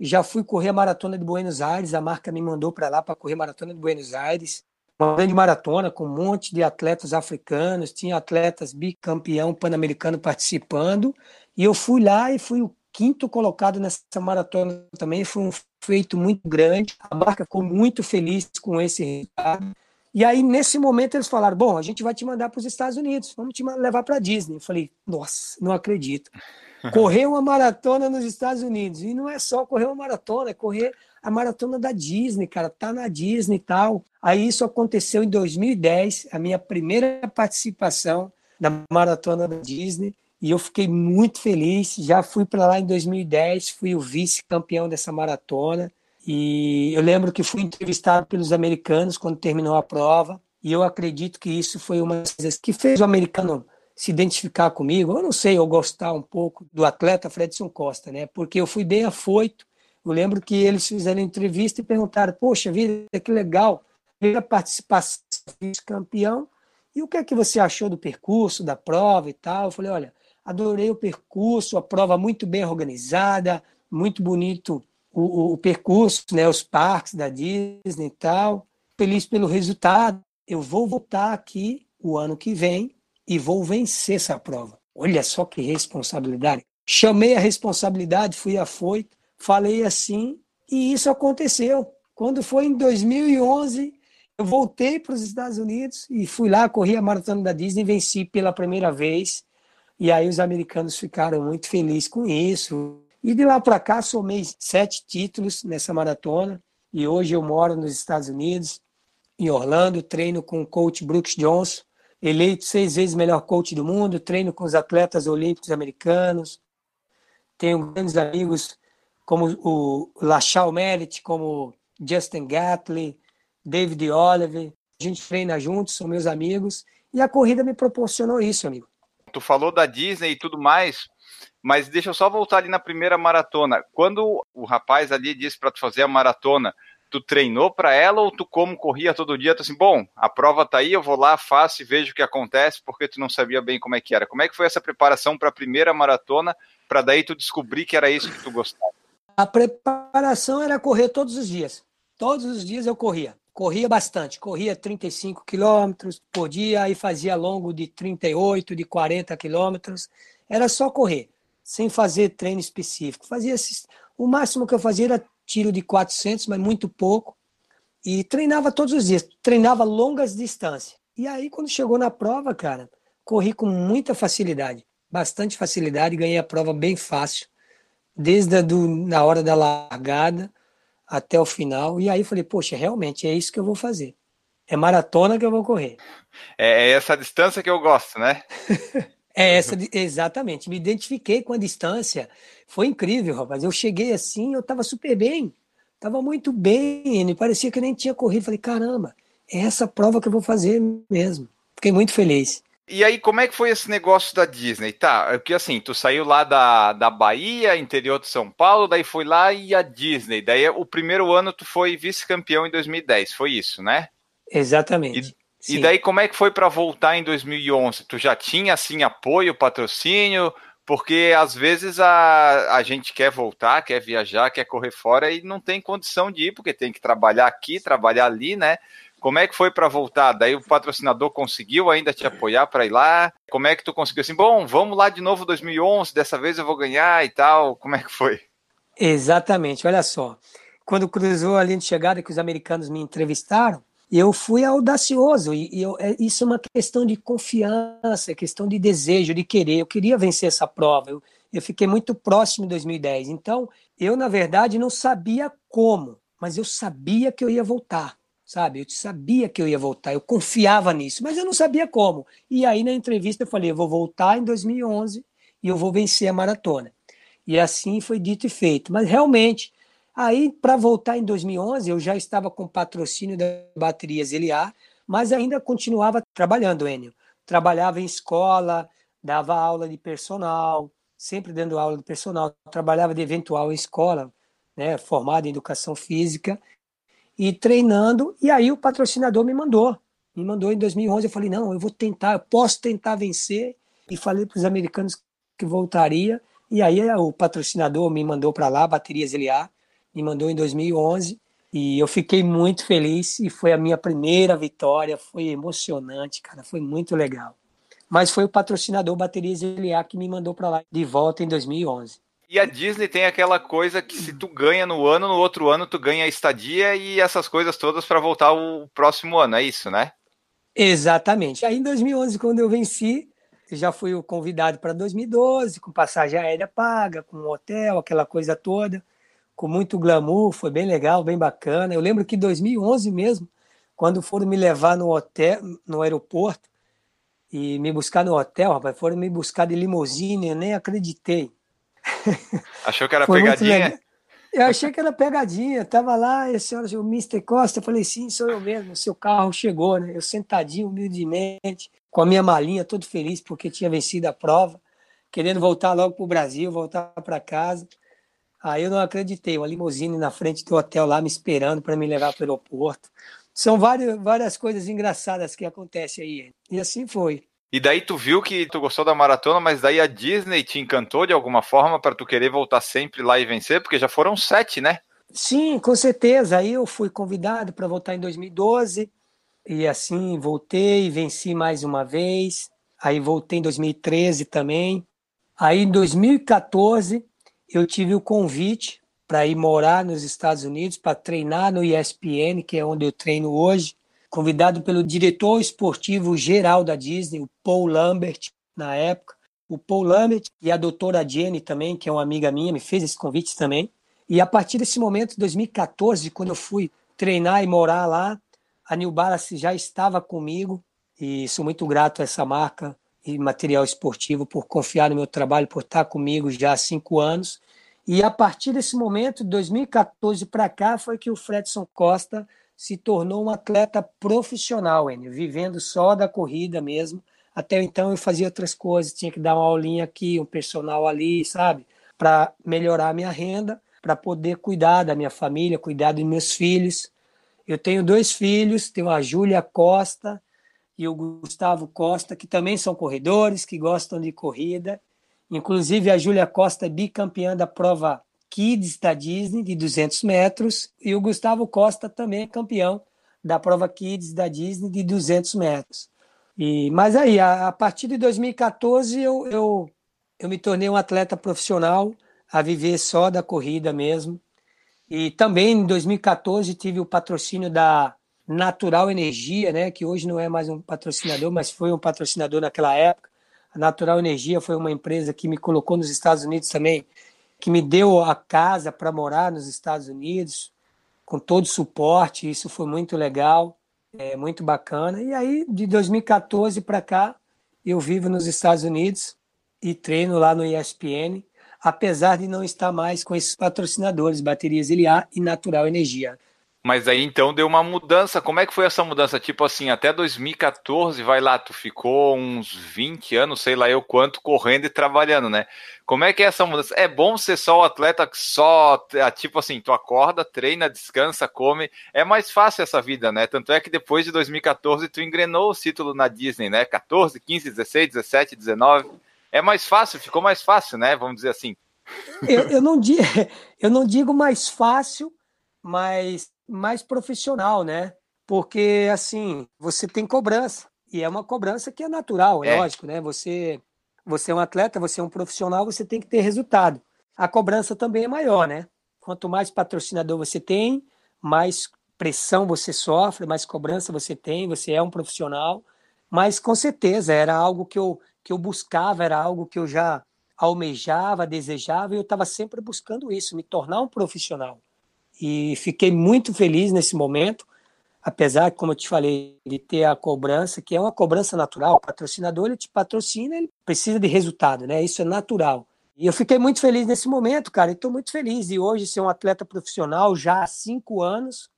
já fui correr a maratona de Buenos Aires, a marca me mandou para lá para correr a maratona de Buenos Aires. Uma grande maratona com um monte de atletas africanos, tinha atletas bicampeão pan-americano participando, e eu fui lá e fui o quinto colocado nessa maratona também, foi um feito muito grande. A marca ficou muito feliz com esse resultado. E aí, nesse momento, eles falaram: Bom, a gente vai te mandar para os Estados Unidos, vamos te levar para a Disney. Eu falei: Nossa, não acredito correr uma maratona nos Estados Unidos. E não é só correr uma maratona, é correr a maratona da Disney, cara, tá na Disney e tal. Aí isso aconteceu em 2010, a minha primeira participação na maratona da Disney, e eu fiquei muito feliz. Já fui para lá em 2010, fui o vice-campeão dessa maratona. E eu lembro que fui entrevistado pelos americanos quando terminou a prova, e eu acredito que isso foi uma das que fez o americano se identificar comigo, eu não sei, eu gostar um pouco do atleta Fredson Costa, né? Porque eu fui bem afoito. Eu lembro que eles fizeram entrevista e perguntaram: Poxa vida, que legal, primeira participação campeão. E o que é que você achou do percurso, da prova e tal? Eu falei: Olha, adorei o percurso, a prova muito bem organizada, muito bonito o, o, o percurso, né? Os parques da Disney e tal. Feliz pelo resultado. Eu vou voltar aqui o ano que vem e vou vencer essa prova. Olha só que responsabilidade. Chamei a responsabilidade, fui afoito, falei assim e isso aconteceu. Quando foi em 2011, eu voltei para os Estados Unidos e fui lá, corri a maratona da Disney, venci pela primeira vez. E aí os americanos ficaram muito felizes com isso. E de lá para cá somei sete títulos nessa maratona. E hoje eu moro nos Estados Unidos, em Orlando, treino com o coach Brooks Johnson, eleito seis vezes melhor coach do mundo, treino com os atletas olímpicos americanos, tenho grandes amigos como o Lachal Merritt, como Justin Gatley, David Oliver, a gente treina juntos, são meus amigos, e a corrida me proporcionou isso, amigo. Tu falou da Disney e tudo mais, mas deixa eu só voltar ali na primeira maratona. Quando o rapaz ali disse para tu fazer a maratona, tu treinou para ela ou tu como corria todo dia, tu assim, bom, a prova tá aí, eu vou lá, faço e vejo o que acontece, porque tu não sabia bem como é que era. Como é que foi essa preparação para a primeira maratona, para daí tu descobrir que era isso que tu gostava? A preparação era correr todos os dias. Todos os dias eu corria. Corria bastante, corria 35 quilômetros por dia, aí fazia longo de 38, de 40 quilômetros. Era só correr, sem fazer treino específico. Fazia o máximo que eu fazia era tiro de 400, mas muito pouco. E treinava todos os dias, treinava longas distâncias. E aí, quando chegou na prova, cara, corri com muita facilidade. bastante facilidade, ganhei a prova bem fácil, desde a do, na hora da largada até o final. E aí falei, poxa, realmente é isso que eu vou fazer. É maratona que eu vou correr. É, é essa distância que eu gosto, né? <laughs> é essa, exatamente. Me identifiquei com a distância. Foi incrível, rapaz. Eu cheguei assim, eu estava super bem. Tava muito bem, me parecia que eu nem tinha corrido. Falei, caramba, é essa prova que eu vou fazer mesmo. Fiquei muito feliz. E aí, como é que foi esse negócio da Disney? Tá, porque assim, tu saiu lá da, da Bahia, interior de São Paulo, daí foi lá e a Disney. Daí o primeiro ano tu foi vice-campeão em 2010, foi isso, né? Exatamente. E, e daí como é que foi para voltar em 2011? Tu já tinha assim apoio, patrocínio? Porque às vezes a, a gente quer voltar, quer viajar, quer correr fora e não tem condição de ir, porque tem que trabalhar aqui, trabalhar ali, né? Como é que foi para voltar? Daí o patrocinador conseguiu ainda te apoiar para ir lá? Como é que tu conseguiu assim? Bom, vamos lá de novo 2011, dessa vez eu vou ganhar e tal. Como é que foi? Exatamente. Olha só, quando cruzou a linha de chegada que os americanos me entrevistaram, eu fui audacioso e, eu, é, isso é uma questão de confiança, é questão de desejo, de querer. Eu queria vencer essa prova. Eu, eu fiquei muito próximo em 2010. Então, eu na verdade não sabia como, mas eu sabia que eu ia voltar sabe? Eu sabia que eu ia voltar, eu confiava nisso, mas eu não sabia como. E aí na entrevista eu falei, eu vou voltar em 2011 e eu vou vencer a maratona. E assim foi dito e feito. Mas realmente, aí para voltar em 2011 eu já estava com patrocínio da Baterias LA, mas ainda continuava trabalhando, Enio. Trabalhava em escola, dava aula de personal, sempre dando aula de personal, trabalhava de eventual em escola, né, formado em educação física e treinando. E aí o patrocinador me mandou. Me mandou em 2011. Eu falei: não, eu vou tentar, eu posso tentar vencer. E falei para os americanos que voltaria. E aí o patrocinador me mandou para lá, Baterias LA, me mandou em 2011. E eu fiquei muito feliz e foi a minha primeira vitória. Foi emocionante, cara, foi muito legal. Mas foi o patrocinador Baterias LA que me mandou para lá de volta em 2011. E a Disney tem aquela coisa que se tu ganha no ano, no outro ano tu ganha a estadia e essas coisas todas para voltar o próximo ano, é isso, né? Exatamente. Aí em 2011, quando eu venci, já fui o convidado para 2012, com passagem aérea paga, com hotel, aquela coisa toda, com muito glamour, foi bem legal, bem bacana. Eu lembro que em 2011 mesmo, quando foram me levar no hotel, no aeroporto, e me buscar no hotel, rapaz, foram me buscar de limusine, eu nem acreditei. <laughs> Achou que era pegadinha? Eu achei que era pegadinha. Tava lá, esse o Mr. Costa, eu falei, sim, sou eu mesmo. Seu carro chegou, né? Eu sentadinho, humildemente, com a minha malinha, todo feliz porque tinha vencido a prova, querendo voltar logo para o Brasil, voltar para casa. Aí eu não acreditei, uma limusine na frente do hotel lá me esperando para me levar para o aeroporto. São várias, várias coisas engraçadas que acontecem aí. E assim foi. E daí tu viu que tu gostou da maratona, mas daí a Disney te encantou de alguma forma para tu querer voltar sempre lá e vencer, porque já foram sete, né? Sim, com certeza. Aí eu fui convidado para voltar em 2012 e assim voltei, venci mais uma vez. Aí voltei em 2013 também. Aí em 2014 eu tive o convite para ir morar nos Estados Unidos para treinar no ESPN, que é onde eu treino hoje convidado pelo diretor esportivo geral da Disney, o Paul Lambert, na época. O Paul Lambert e a doutora Jenny também, que é uma amiga minha, me fez esse convite também. E a partir desse momento, 2014, quando eu fui treinar e morar lá, a New Balance já estava comigo e sou muito grato a essa marca e material esportivo por confiar no meu trabalho, por estar comigo já há cinco anos. E a partir desse momento, de 2014 para cá, foi que o Fredson Costa se tornou um atleta profissional, Enio, vivendo só da corrida mesmo. Até então eu fazia outras coisas, tinha que dar uma aulinha aqui, um personal ali, sabe? Para melhorar a minha renda, para poder cuidar da minha família, cuidar dos meus filhos. Eu tenho dois filhos, tenho a Júlia Costa e o Gustavo Costa, que também são corredores, que gostam de corrida. Inclusive, a Júlia Costa é bicampeã da prova Kids da Disney de 200 metros e o Gustavo Costa também é campeão da prova Kids da Disney de 200 metros. E, mas aí, a, a partir de 2014, eu, eu, eu me tornei um atleta profissional, a viver só da corrida mesmo. E também em 2014 tive o patrocínio da Natural Energia, né, que hoje não é mais um patrocinador, mas foi um patrocinador naquela época. A Natural Energia foi uma empresa que me colocou nos Estados Unidos também, que me deu a casa para morar nos Estados Unidos, com todo o suporte. Isso foi muito legal, é muito bacana. E aí, de 2014 para cá, eu vivo nos Estados Unidos e treino lá no ESPN, apesar de não estar mais com esses patrocinadores, Baterias Iliar e Natural Energia. Mas aí então deu uma mudança. Como é que foi essa mudança? Tipo assim, até 2014, vai lá, tu ficou uns 20 anos, sei lá eu quanto, correndo e trabalhando, né? Como é que é essa mudança? É bom ser só o atleta que só, é, tipo assim, tu acorda, treina, descansa, come. É mais fácil essa vida, né? Tanto é que depois de 2014 tu engrenou o título na Disney, né? 14, 15, 16, 17, 19. É mais fácil, ficou mais fácil, né? Vamos dizer assim. Eu, eu, não, <laughs> eu não digo mais fácil, mas mais profissional, né? Porque, assim, você tem cobrança. E é uma cobrança que é natural, é, é lógico, né? Você, você é um atleta, você é um profissional, você tem que ter resultado. A cobrança também é maior, né? Quanto mais patrocinador você tem, mais pressão você sofre, mais cobrança você tem, você é um profissional. Mas com certeza era algo que eu, que eu buscava, era algo que eu já almejava, desejava, e eu estava sempre buscando isso, me tornar um profissional e fiquei muito feliz nesse momento, apesar, como eu te falei, de ter a cobrança, que é uma cobrança natural. O patrocinador ele te patrocina, ele precisa de resultado, né? Isso é natural. E eu fiquei muito feliz nesse momento, cara. Estou muito feliz de hoje ser um atleta profissional já há cinco anos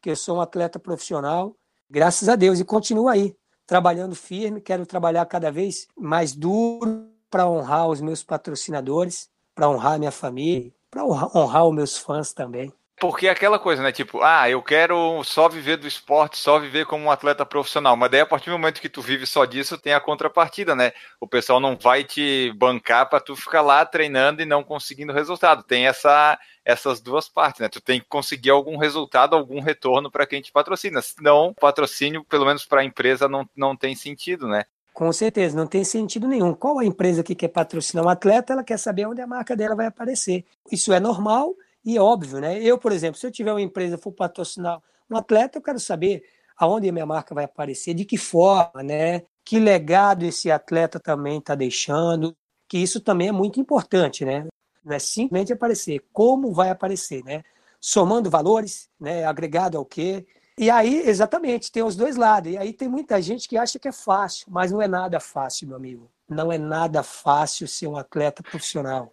que eu sou um atleta profissional, graças a Deus, e continuo aí trabalhando firme. Quero trabalhar cada vez mais duro para honrar os meus patrocinadores, para honrar minha família, para honrar, honrar os meus fãs também. Porque é aquela coisa, né? Tipo, ah, eu quero só viver do esporte, só viver como um atleta profissional. Mas daí, a partir do momento que tu vive só disso, tem a contrapartida, né? O pessoal não vai te bancar para tu ficar lá treinando e não conseguindo resultado. Tem essa, essas duas partes, né? Tu tem que conseguir algum resultado, algum retorno para quem te patrocina. Senão, patrocínio, pelo menos para a empresa, não, não tem sentido, né? Com certeza, não tem sentido nenhum. Qual a empresa que quer patrocinar um atleta, ela quer saber onde a marca dela vai aparecer. Isso é normal e óbvio, né? Eu, por exemplo, se eu tiver uma empresa for patrocinar um atleta, eu quero saber aonde a minha marca vai aparecer, de que forma, né? Que legado esse atleta também está deixando, que isso também é muito importante, né? Não é simplesmente aparecer, como vai aparecer, né? Somando valores, né? Agregado ao quê? E aí, exatamente, tem os dois lados. E aí tem muita gente que acha que é fácil, mas não é nada fácil, meu amigo. Não é nada fácil ser um atleta profissional,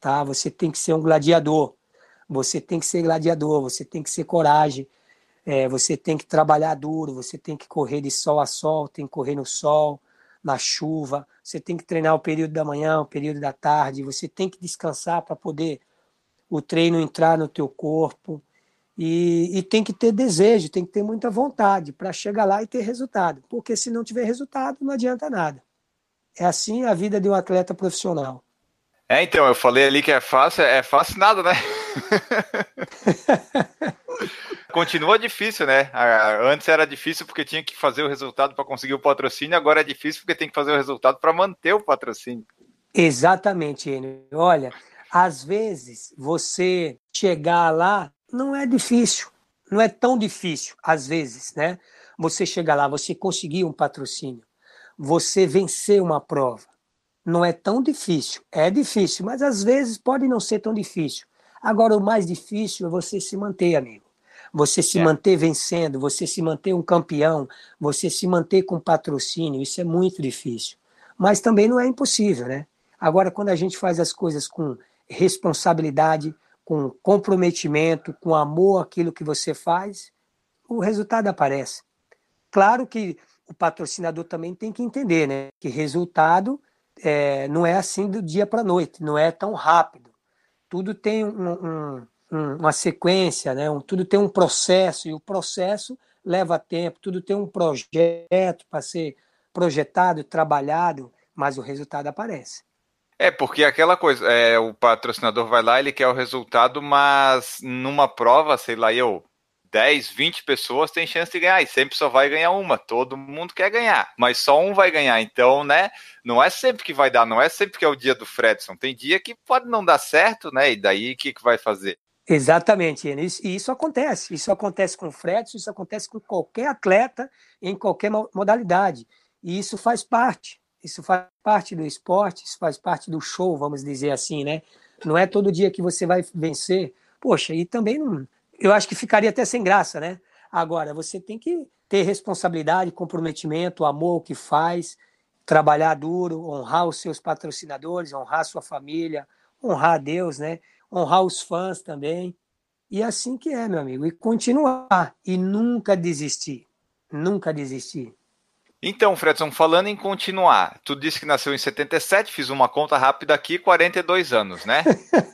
tá? Você tem que ser um gladiador. Você tem que ser gladiador, você tem que ser coragem, é, você tem que trabalhar duro, você tem que correr de sol a sol, tem que correr no sol, na chuva, você tem que treinar o período da manhã, o período da tarde, você tem que descansar para poder o treino entrar no teu corpo. E, e, tem que ter desejo, tem que ter muita vontade para chegar lá e ter resultado. Porque se não tiver resultado, não adianta nada. É assim a vida de um atleta profissional. É, então, eu falei ali que é fácil, é fácil nada, né? <laughs> <laughs> Continua difícil, né? Antes era difícil porque tinha que fazer o resultado para conseguir o patrocínio, agora é difícil porque tem que fazer o resultado para manter o patrocínio. Exatamente, Enio. Olha, às vezes você chegar lá não é difícil, não é tão difícil, às vezes, né? Você chegar lá, você conseguir um patrocínio, você vencer uma prova não é tão difícil. É difícil, mas às vezes pode não ser tão difícil. Agora, o mais difícil é você se manter, amigo. Você se é. manter vencendo, você se manter um campeão, você se manter com patrocínio. Isso é muito difícil. Mas também não é impossível, né? Agora, quando a gente faz as coisas com responsabilidade, com comprometimento, com amor àquilo que você faz, o resultado aparece. Claro que o patrocinador também tem que entender, né? Que resultado é, não é assim do dia para a noite, não é tão rápido. Tudo tem um, um, um, uma sequência, né? tudo tem um processo, e o processo leva tempo, tudo tem um projeto para ser projetado, trabalhado, mas o resultado aparece. É, porque aquela coisa, é, o patrocinador vai lá, ele quer o resultado, mas numa prova, sei lá, eu, 10, 20 pessoas têm chance de ganhar e sempre só vai ganhar uma. Todo mundo quer ganhar, mas só um vai ganhar. Então, né, não é sempre que vai dar, não é sempre que é o dia do Fredson. Tem dia que pode não dar certo, né? E daí o que, que vai fazer? Exatamente, e isso, isso acontece. Isso acontece com o Fredson, isso acontece com qualquer atleta em qualquer modalidade. E isso faz parte. Isso faz parte do esporte, isso faz parte do show, vamos dizer assim, né? Não é todo dia que você vai vencer. Poxa, e também não. Eu acho que ficaria até sem graça, né? Agora, você tem que ter responsabilidade, comprometimento, amor o que faz, trabalhar duro, honrar os seus patrocinadores, honrar a sua família, honrar a Deus, né? Honrar os fãs também. E é assim que é, meu amigo. E continuar. E nunca desistir. Nunca desistir. Então, Fredson, falando em continuar, tu disse que nasceu em 77, fiz uma conta rápida aqui, 42 anos, né? <laughs>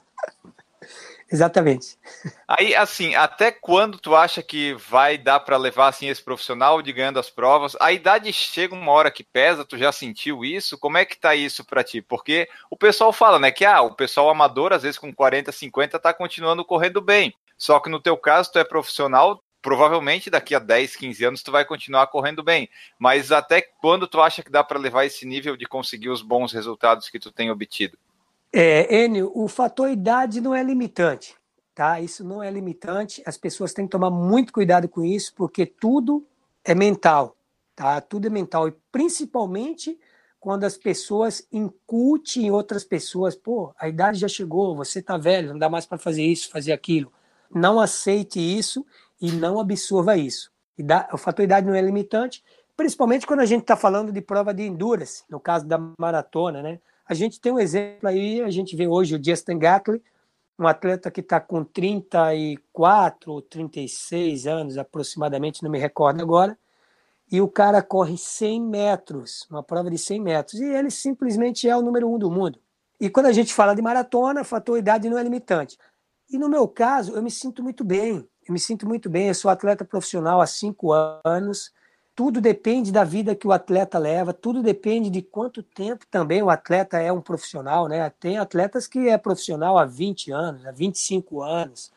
Exatamente. Aí, assim, até quando tu acha que vai dar para levar assim esse profissional de ganhando as provas? A idade chega uma hora que pesa, tu já sentiu isso? Como é que tá isso para ti? Porque o pessoal fala, né, que ah, o pessoal amador às vezes com 40, 50 tá continuando correndo bem. Só que no teu caso tu é profissional, provavelmente daqui a 10, 15 anos tu vai continuar correndo bem. Mas até quando tu acha que dá para levar esse nível de conseguir os bons resultados que tu tem obtido? É, Enio, o fator idade não é limitante, tá? Isso não é limitante. As pessoas têm que tomar muito cuidado com isso, porque tudo é mental, tá? Tudo é mental e principalmente quando as pessoas incutem em outras pessoas, pô, a idade já chegou, você tá velho, não dá mais para fazer isso, fazer aquilo. Não aceite isso e não absorva isso. O fator idade não é limitante, principalmente quando a gente está falando de prova de endurance, no caso da maratona, né? A gente tem um exemplo aí, a gente vê hoje o Justin Gatley, um atleta que está com 34 ou 36 anos aproximadamente, não me recordo agora, e o cara corre 100 metros, uma prova de 100 metros, e ele simplesmente é o número um do mundo. E quando a gente fala de maratona, fator idade não é limitante. E no meu caso, eu me sinto muito bem. Eu me sinto muito bem. Eu sou atleta profissional há cinco anos. Tudo depende da vida que o atleta leva, tudo depende de quanto tempo também o atleta é um profissional, né? Tem atletas que é profissional há 20 anos, há 25 anos.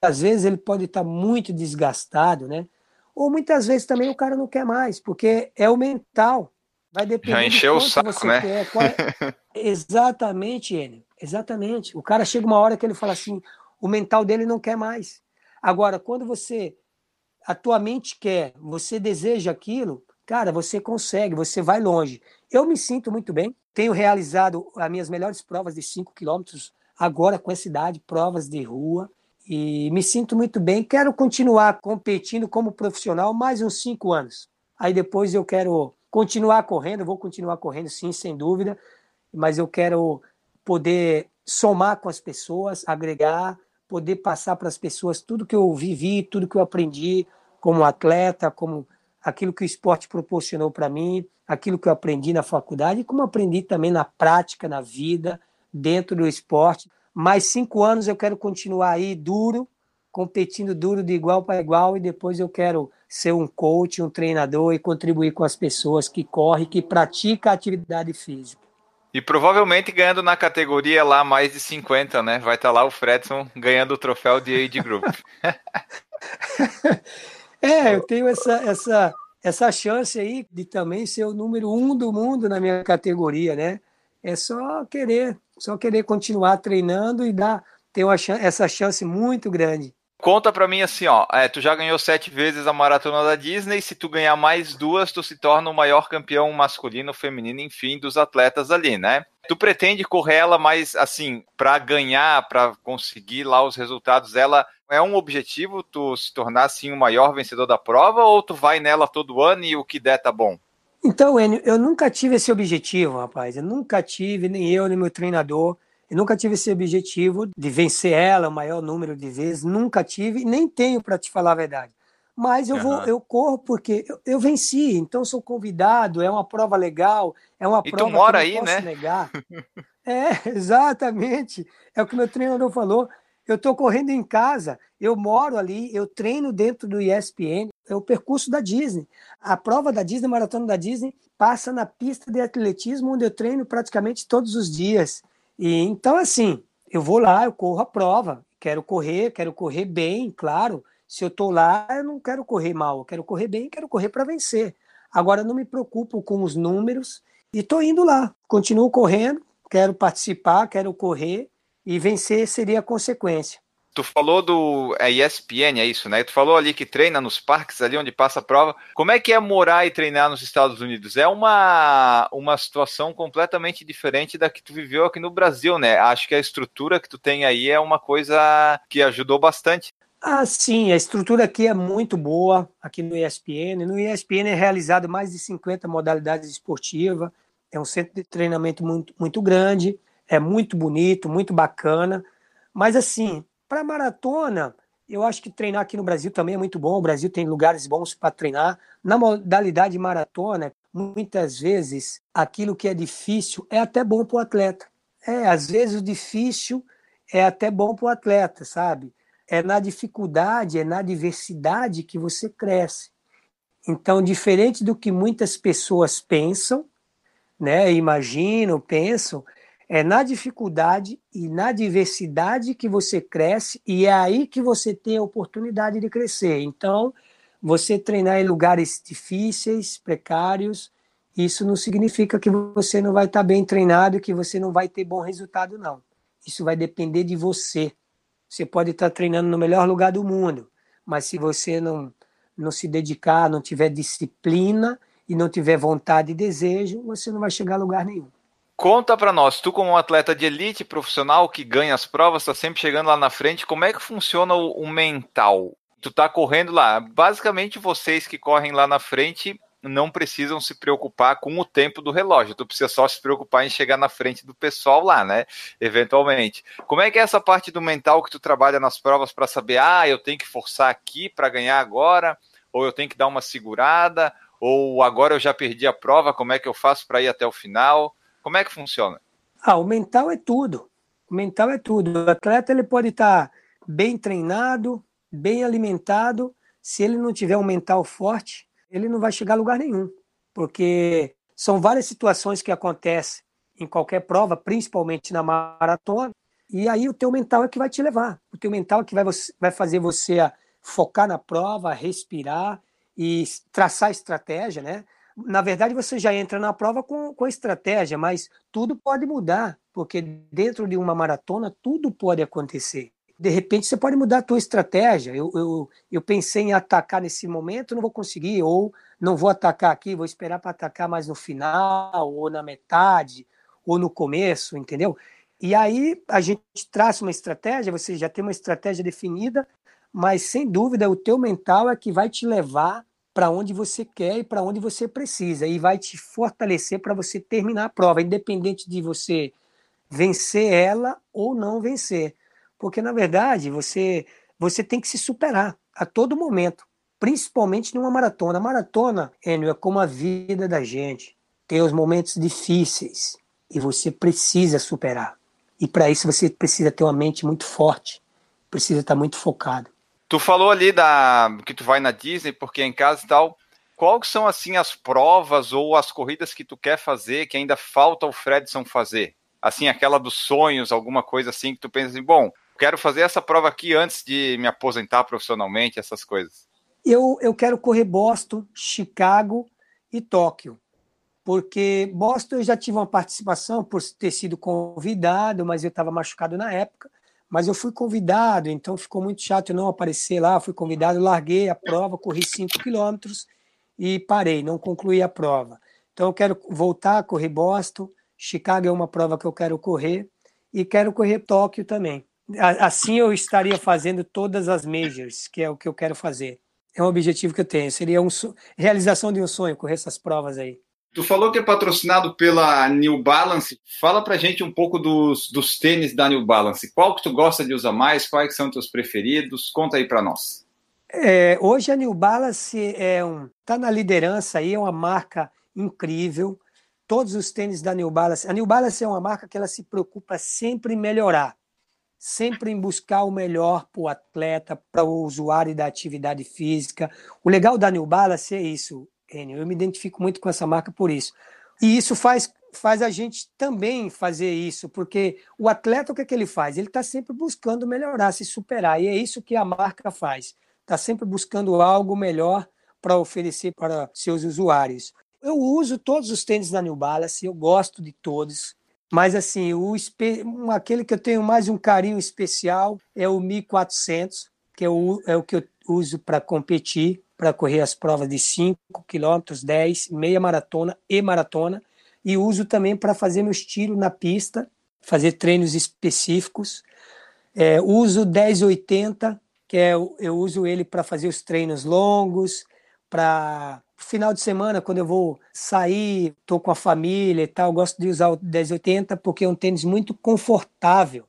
Às vezes ele pode estar muito desgastado, né? Ou muitas vezes também o cara não quer mais, porque é o mental. Vai depender Já encheu o saco, você né? quer. É... <laughs> Exatamente, ele. Exatamente. O cara chega uma hora que ele fala assim, o mental dele não quer mais. Agora, quando você a tua mente quer, você deseja aquilo, cara, você consegue, você vai longe. Eu me sinto muito bem, tenho realizado as minhas melhores provas de 5 quilômetros agora com essa idade, provas de rua, e me sinto muito bem. Quero continuar competindo como profissional mais uns cinco anos. Aí depois eu quero continuar correndo, vou continuar correndo sim, sem dúvida, mas eu quero poder somar com as pessoas, agregar, poder passar para as pessoas tudo que eu vivi, tudo que eu aprendi como atleta, como aquilo que o esporte proporcionou para mim, aquilo que eu aprendi na faculdade e como aprendi também na prática, na vida, dentro do esporte. Mais cinco anos eu quero continuar aí duro, competindo duro de igual para igual e depois eu quero ser um coach, um treinador e contribuir com as pessoas que correm, que praticam atividade física. E provavelmente ganhando na categoria lá mais de 50, né? Vai estar tá lá o Fredson ganhando o troféu de Age Group. <laughs> é, eu tenho essa, essa, essa chance aí de também ser o número um do mundo na minha categoria, né? É só querer, só querer continuar treinando e dar, ter uma, essa chance muito grande. Conta pra mim assim, ó. É, tu já ganhou sete vezes a maratona da Disney. Se tu ganhar mais duas, tu se torna o maior campeão masculino, feminino, enfim, dos atletas ali, né? Tu pretende correr ela mais assim, para ganhar, para conseguir lá os resultados dela? É um objetivo tu se tornar assim o maior vencedor da prova ou tu vai nela todo ano e o que der tá bom? Então, Enio, eu nunca tive esse objetivo, rapaz. Eu nunca tive, nem eu, nem meu treinador. Eu nunca tive esse objetivo de vencer ela o maior número de vezes, nunca tive, nem tenho para te falar a verdade. Mas eu uhum. vou, eu corro porque eu, eu, venci, então sou convidado, é uma prova legal, é uma e prova tu mora que eu não aí, posso né? negar. <laughs> é, <laughs> exatamente. É o que meu treinador falou. Eu estou correndo em casa, eu moro ali, eu treino dentro do ESPN, é o percurso da Disney. A prova da Disney, a maratona da Disney, passa na pista de atletismo, onde eu treino praticamente todos os dias. E então, assim, eu vou lá, eu corro a prova, quero correr, quero correr bem, claro. Se eu estou lá, eu não quero correr mal, eu quero correr bem, quero correr para vencer. Agora, não me preocupo com os números e estou indo lá, continuo correndo, quero participar, quero correr e vencer seria a consequência. Tu falou do é ESPN, é isso, né? Tu falou ali que treina nos parques ali onde passa a prova. Como é que é morar e treinar nos Estados Unidos? É uma, uma situação completamente diferente da que tu viveu aqui no Brasil, né? Acho que a estrutura que tu tem aí é uma coisa que ajudou bastante. Ah, sim, a estrutura aqui é muito boa, aqui no ESPN. No ESPN é realizado mais de 50 modalidades esportivas, é um centro de treinamento muito, muito grande, é muito bonito, muito bacana. Mas, assim, para maratona, eu acho que treinar aqui no Brasil também é muito bom. O Brasil tem lugares bons para treinar. Na modalidade maratona, muitas vezes aquilo que é difícil é até bom para o atleta. É, às vezes o difícil é até bom para o atleta, sabe? É na dificuldade, é na diversidade que você cresce. Então, diferente do que muitas pessoas pensam, né, imaginam, pensam, é na dificuldade e na diversidade que você cresce e é aí que você tem a oportunidade de crescer. Então, você treinar em lugares difíceis, precários, isso não significa que você não vai estar bem treinado que você não vai ter bom resultado, não. Isso vai depender de você. Você pode estar treinando no melhor lugar do mundo, mas se você não, não se dedicar, não tiver disciplina e não tiver vontade e desejo, você não vai chegar a lugar nenhum. Conta para nós, tu como um atleta de elite profissional que ganha as provas, está sempre chegando lá na frente, como é que funciona o, o mental? Tu tá correndo lá, basicamente vocês que correm lá na frente não precisam se preocupar com o tempo do relógio, tu precisa só se preocupar em chegar na frente do pessoal lá, né? Eventualmente. Como é que é essa parte do mental que tu trabalha nas provas para saber, ah, eu tenho que forçar aqui para ganhar agora, ou eu tenho que dar uma segurada, ou agora eu já perdi a prova, como é que eu faço para ir até o final? Como é que funciona? Ah, o mental é tudo. O mental é tudo. O atleta ele pode estar bem treinado, bem alimentado. Se ele não tiver um mental forte, ele não vai chegar a lugar nenhum. Porque são várias situações que acontecem em qualquer prova, principalmente na maratona, e aí o teu mental é que vai te levar. O teu mental é que vai, vai fazer você focar na prova, respirar e traçar estratégia, né? na verdade, você já entra na prova com, com estratégia, mas tudo pode mudar, porque dentro de uma maratona tudo pode acontecer. De repente, você pode mudar a tua estratégia. Eu, eu, eu pensei em atacar nesse momento, não vou conseguir, ou não vou atacar aqui, vou esperar para atacar mais no final, ou na metade, ou no começo, entendeu? E aí a gente traça uma estratégia, você já tem uma estratégia definida, mas sem dúvida o teu mental é que vai te levar para onde você quer e para onde você precisa, e vai te fortalecer para você terminar a prova, independente de você vencer ela ou não vencer. Porque, na verdade, você, você tem que se superar a todo momento, principalmente numa maratona. A maratona, Enio, é como a vida da gente. Tem os momentos difíceis e você precisa superar. E para isso você precisa ter uma mente muito forte, precisa estar muito focado. Tu falou ali da que tu vai na Disney porque é em casa e tal. Quais são assim as provas ou as corridas que tu quer fazer que ainda falta o Fredson fazer? Assim, aquela dos sonhos, alguma coisa assim que tu pensa assim, bom, quero fazer essa prova aqui antes de me aposentar profissionalmente, essas coisas. Eu, eu quero correr Boston, Chicago e Tóquio. Porque Boston eu já tive uma participação por ter sido convidado, mas eu estava machucado na época mas eu fui convidado, então ficou muito chato eu não aparecer lá. Fui convidado, larguei a prova, corri 5 quilômetros e parei, não concluí a prova. Então eu quero voltar a correr Boston, Chicago é uma prova que eu quero correr e quero correr Tóquio também. Assim eu estaria fazendo todas as majors, que é o que eu quero fazer. É um objetivo que eu tenho, seria uma realização de um sonho correr essas provas aí. Tu falou que é patrocinado pela New Balance. Fala pra gente um pouco dos, dos tênis da New Balance. Qual que tu gosta de usar mais? Quais são teus preferidos? Conta aí para nós. É, hoje a New Balance é um, tá na liderança aí, é uma marca incrível. Todos os tênis da New Balance. A New Balance é uma marca que ela se preocupa sempre em melhorar, sempre em buscar o melhor para o atleta, para o usuário da atividade física. O legal da New Balance é isso. Enio. Eu me identifico muito com essa marca por isso. E isso faz, faz a gente também fazer isso, porque o atleta, o que, é que ele faz? Ele está sempre buscando melhorar, se superar, e é isso que a marca faz. Está sempre buscando algo melhor para oferecer para seus usuários. Eu uso todos os tênis da New Balance, eu gosto de todos. Mas assim, o, aquele que eu tenho mais um carinho especial é o 1400, que é o, é o que eu uso para competir, para correr as provas de 5 km, 10, meia maratona e maratona. E uso também para fazer meus tiros na pista, fazer treinos específicos. É, uso 1080, que é, eu uso ele para fazer os treinos longos, para final de semana, quando eu vou sair, estou com a família e tal, gosto de usar o 1080 porque é um tênis muito confortável.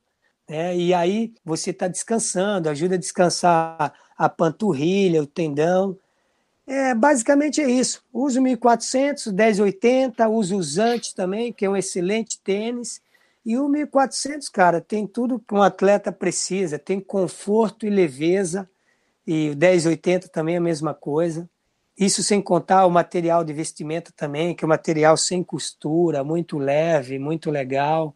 Né? E aí você está descansando, ajuda a descansar a panturrilha, o tendão. É, basicamente é isso. Uso 1400, 1080, uso o Zante também, que é um excelente tênis. E o 1400, cara, tem tudo que um atleta precisa, tem conforto e leveza. E o 1080 também é a mesma coisa. Isso sem contar o material de vestimenta também, que é um material sem costura, muito leve, muito legal.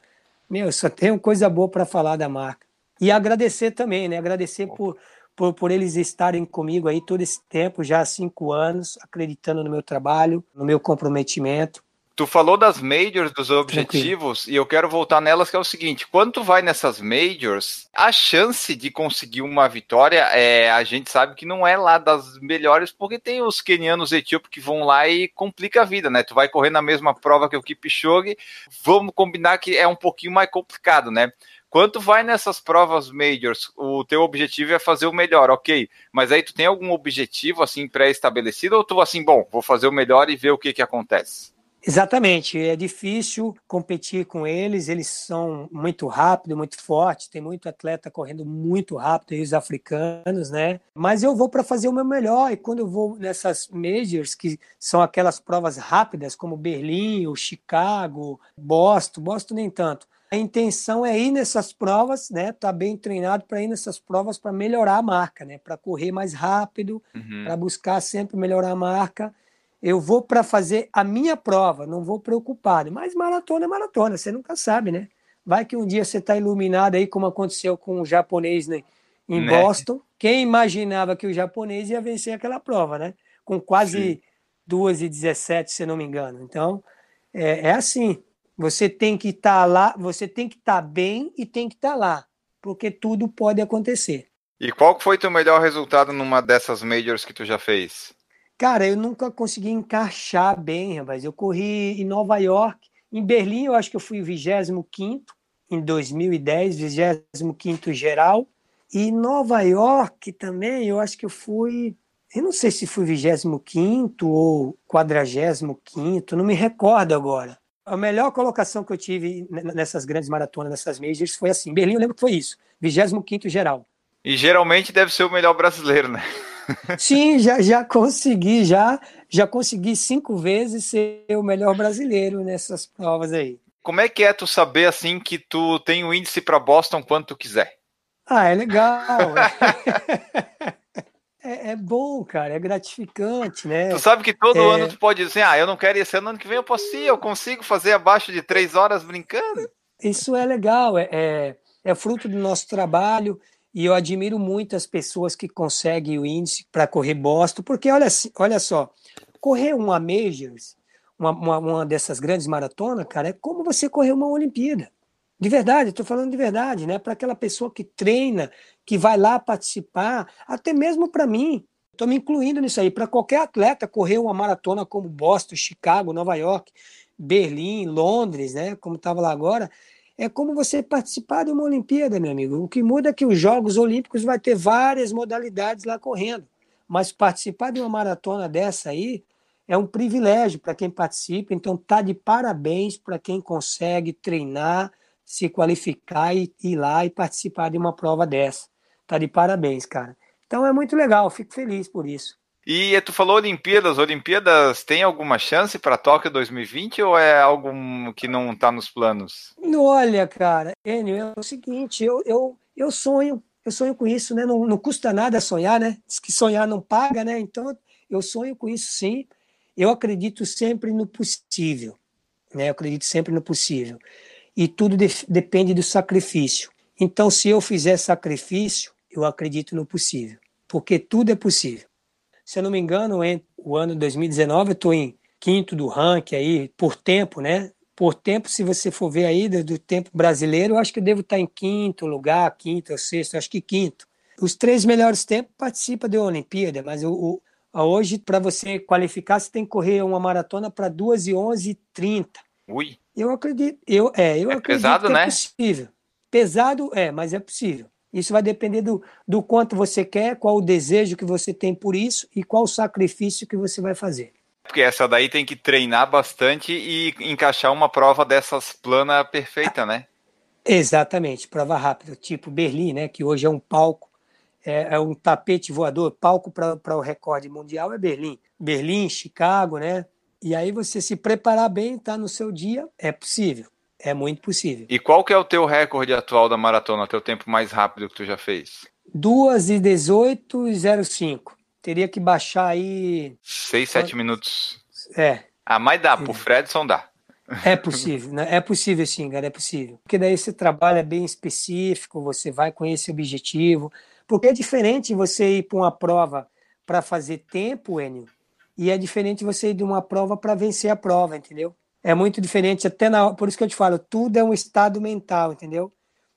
Meu, só tenho coisa boa para falar da marca. E agradecer também, né? Agradecer por, por, por eles estarem comigo aí todo esse tempo, já há cinco anos, acreditando no meu trabalho, no meu comprometimento. Tu falou das majors, dos objetivos, e eu quero voltar nelas, que é o seguinte: quando tu vai nessas majors, a chance de conseguir uma vitória, é, a gente sabe que não é lá das melhores, porque tem os quenianos etíopes que vão lá e complica a vida, né? Tu vai correr na mesma prova que o Kipchoge, vamos combinar que é um pouquinho mais complicado, né? Quando vai nessas provas majors, o teu objetivo é fazer o melhor, ok? Mas aí tu tem algum objetivo assim pré-estabelecido ou tu assim, bom, vou fazer o melhor e ver o que que acontece? Exatamente, é difícil competir com eles, eles são muito rápidos, muito fortes, tem muito atleta correndo muito rápido, os africanos, né? Mas eu vou para fazer o meu melhor, e quando eu vou nessas majors, que são aquelas provas rápidas, como Berlim, ou Chicago, Boston, Boston nem tanto, a intenção é ir nessas provas, né? Tá bem treinado para ir nessas provas para melhorar a marca, né? Para correr mais rápido, uhum. para buscar sempre melhorar a marca eu vou para fazer a minha prova, não vou preocupado. Mas maratona é maratona, você nunca sabe, né? Vai que um dia você está iluminado aí, como aconteceu com o japonês né, em né? Boston. Quem imaginava que o japonês ia vencer aquela prova, né? Com quase 2 e 17, se não me engano. Então, é, é assim. Você tem que estar tá lá, você tem que estar tá bem e tem que estar tá lá, porque tudo pode acontecer. E qual foi teu melhor resultado numa dessas majors que tu já fez? Cara, eu nunca consegui encaixar bem, rapaz. Eu corri em Nova York, em Berlim eu acho que eu fui o 25 em 2010, 25 geral. E Nova York também, eu acho que eu fui, eu não sei se fui 25 ou 45, não me recordo agora. A melhor colocação que eu tive nessas grandes maratonas, nessas majors, foi assim. Em Berlim eu lembro que foi isso, 25 geral. E geralmente deve ser o melhor brasileiro, né? Sim, já, já consegui, já, já consegui cinco vezes ser o melhor brasileiro nessas provas aí. Como é que é tu saber assim que tu tem o índice para Boston quanto tu quiser? Ah, é legal. <laughs> é, é, bom, cara, é gratificante, né? Tu sabe que todo é... ano tu pode dizer, ah, eu não quero esse ano, ano que vem eu posso ir, eu consigo fazer abaixo de três horas brincando. Isso é legal, é, é, é fruto do nosso trabalho. E eu admiro muito as pessoas que conseguem o índice para correr Boston, porque olha, olha só, correr uma Majors, uma, uma, uma dessas grandes maratonas, cara, é como você correr uma Olimpíada. De verdade, estou falando de verdade, né? Para aquela pessoa que treina, que vai lá participar, até mesmo para mim, estou me incluindo nisso aí. Para qualquer atleta correr uma maratona como Boston, Chicago, Nova York, Berlim, Londres, né? Como estava lá agora, é como você participar de uma Olimpíada, meu amigo. O que muda é que os Jogos Olímpicos vai ter várias modalidades lá correndo. Mas participar de uma maratona dessa aí é um privilégio para quem participa. Então tá de parabéns para quem consegue treinar, se qualificar e ir lá e participar de uma prova dessa. Tá de parabéns, cara. Então é muito legal, fico feliz por isso. E tu falou Olimpíadas, Olimpíadas tem alguma chance para Tóquio 2020 ou é algo que não está nos planos? Olha, cara, Enio, é o seguinte, eu, eu, eu sonho, eu sonho com isso, né? Não, não custa nada sonhar, né? Diz que sonhar não paga, né? Então eu sonho com isso sim. Eu acredito sempre no possível, né? Eu acredito sempre no possível. E tudo de, depende do sacrifício. Então, se eu fizer sacrifício, eu acredito no possível, porque tudo é possível se eu não me engano, o ano 2019 eu estou em quinto do ranking aí por tempo, né? por tempo, se você for ver aí do, do tempo brasileiro, eu acho que eu devo estar em quinto lugar, quinto ou sexto, acho que quinto. Os três melhores tempos participam da Olimpíada, mas o, o hoje, para você qualificar, você tem que correr uma maratona para 2 e 11 e 30. Ui. Eu acredito, eu, é, eu É acredito pesado, que né? é possível. Pesado é, mas é possível. Isso vai depender do, do quanto você quer, qual o desejo que você tem por isso e qual o sacrifício que você vai fazer. Porque essa daí tem que treinar bastante e encaixar uma prova dessas plana perfeita, né? Exatamente, prova rápida, tipo Berlim, né, que hoje é um palco, é, é um tapete voador, palco para o recorde mundial é Berlim. Berlim, Chicago, né? E aí você se preparar bem, tá no seu dia, é possível, é muito possível. E qual que é o teu recorde atual da maratona, teu tempo mais rápido que tu já fez? 2 e 18 e 05. Teria que baixar aí. 6, 7 minutos. É, Ah, mas dá, pro Fredson dá. É possível, né? É possível sim, cara, é possível. Porque daí você trabalha bem específico, você vai com esse objetivo. Porque é diferente você ir para uma prova para fazer tempo, Enio, e é diferente você ir de uma prova para vencer a prova, entendeu? É muito diferente, até na por isso que eu te falo, tudo é um estado mental, entendeu?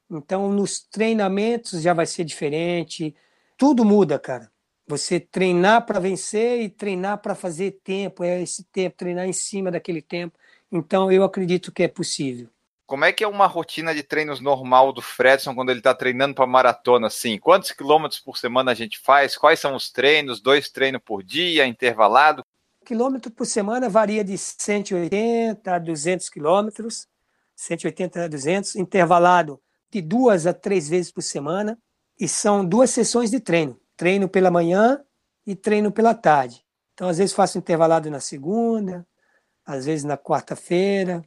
Então, nos treinamentos já vai ser diferente, tudo muda, cara. Você treinar para vencer e treinar para fazer tempo, é esse tempo, treinar em cima daquele tempo. Então, eu acredito que é possível. Como é que é uma rotina de treinos normal do Fredson quando ele tá treinando para maratona assim? Quantos quilômetros por semana a gente faz? Quais são os treinos? Dois treinos por dia, intervalado? Quilômetro por semana varia de 180 a 200 quilômetros, 180 a 200, intervalado de duas a três vezes por semana, e são duas sessões de treino: treino pela manhã e treino pela tarde. Então, às vezes, faço intervalado na segunda, às vezes na quarta-feira,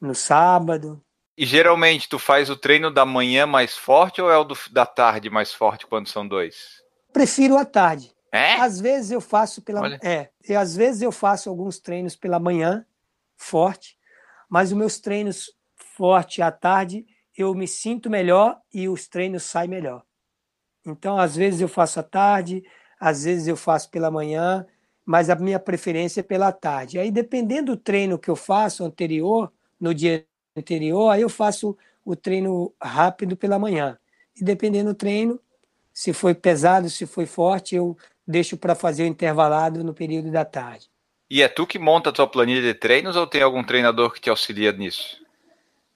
no sábado. E geralmente tu faz o treino da manhã mais forte ou é o do, da tarde mais forte quando são dois? Prefiro a tarde. É? Às vezes eu faço pela Olha. é, e às vezes eu faço alguns treinos pela manhã, forte, mas os meus treinos forte à tarde eu me sinto melhor e os treinos saem melhor. Então, às vezes eu faço à tarde, às vezes eu faço pela manhã, mas a minha preferência é pela tarde. Aí, dependendo do treino que eu faço anterior, no dia anterior, aí eu faço o treino rápido pela manhã. E dependendo do treino, se foi pesado, se foi forte, eu deixo para fazer o intervalado no período da tarde. E é tu que monta a tua planilha de treinos ou tem algum treinador que te auxilia nisso?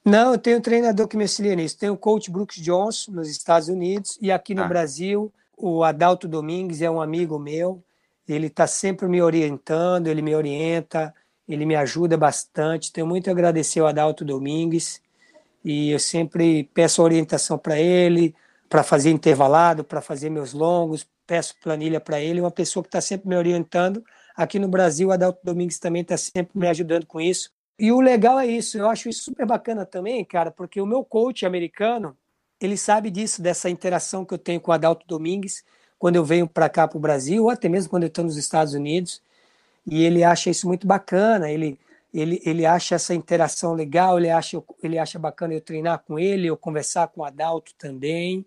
Não, eu tenho um treinador que me auxilia nisso. Tem o coach Brooks Johnson nos Estados Unidos e aqui no Ah. Brasil o Adalto Domingues é um amigo meu. Ele está sempre me orientando, ele me orienta, ele me ajuda bastante. Tenho muito a agradecer ao Adalto Domingues e eu sempre peço orientação para ele, para fazer intervalado, para fazer meus longos, peço planilha para ele. Uma pessoa que está sempre me orientando. Aqui no Brasil, Adalto Domingues também está sempre me ajudando com isso. E o legal é isso, eu acho isso super bacana também, cara, porque o meu coach americano, ele sabe disso, dessa interação que eu tenho com o Adalto Domingues, quando eu venho para cá para o Brasil, ou até mesmo quando eu estou nos Estados Unidos, e ele acha isso muito bacana, ele, ele, ele acha essa interação legal, ele acha, ele acha bacana eu treinar com ele, eu conversar com o Adalto também,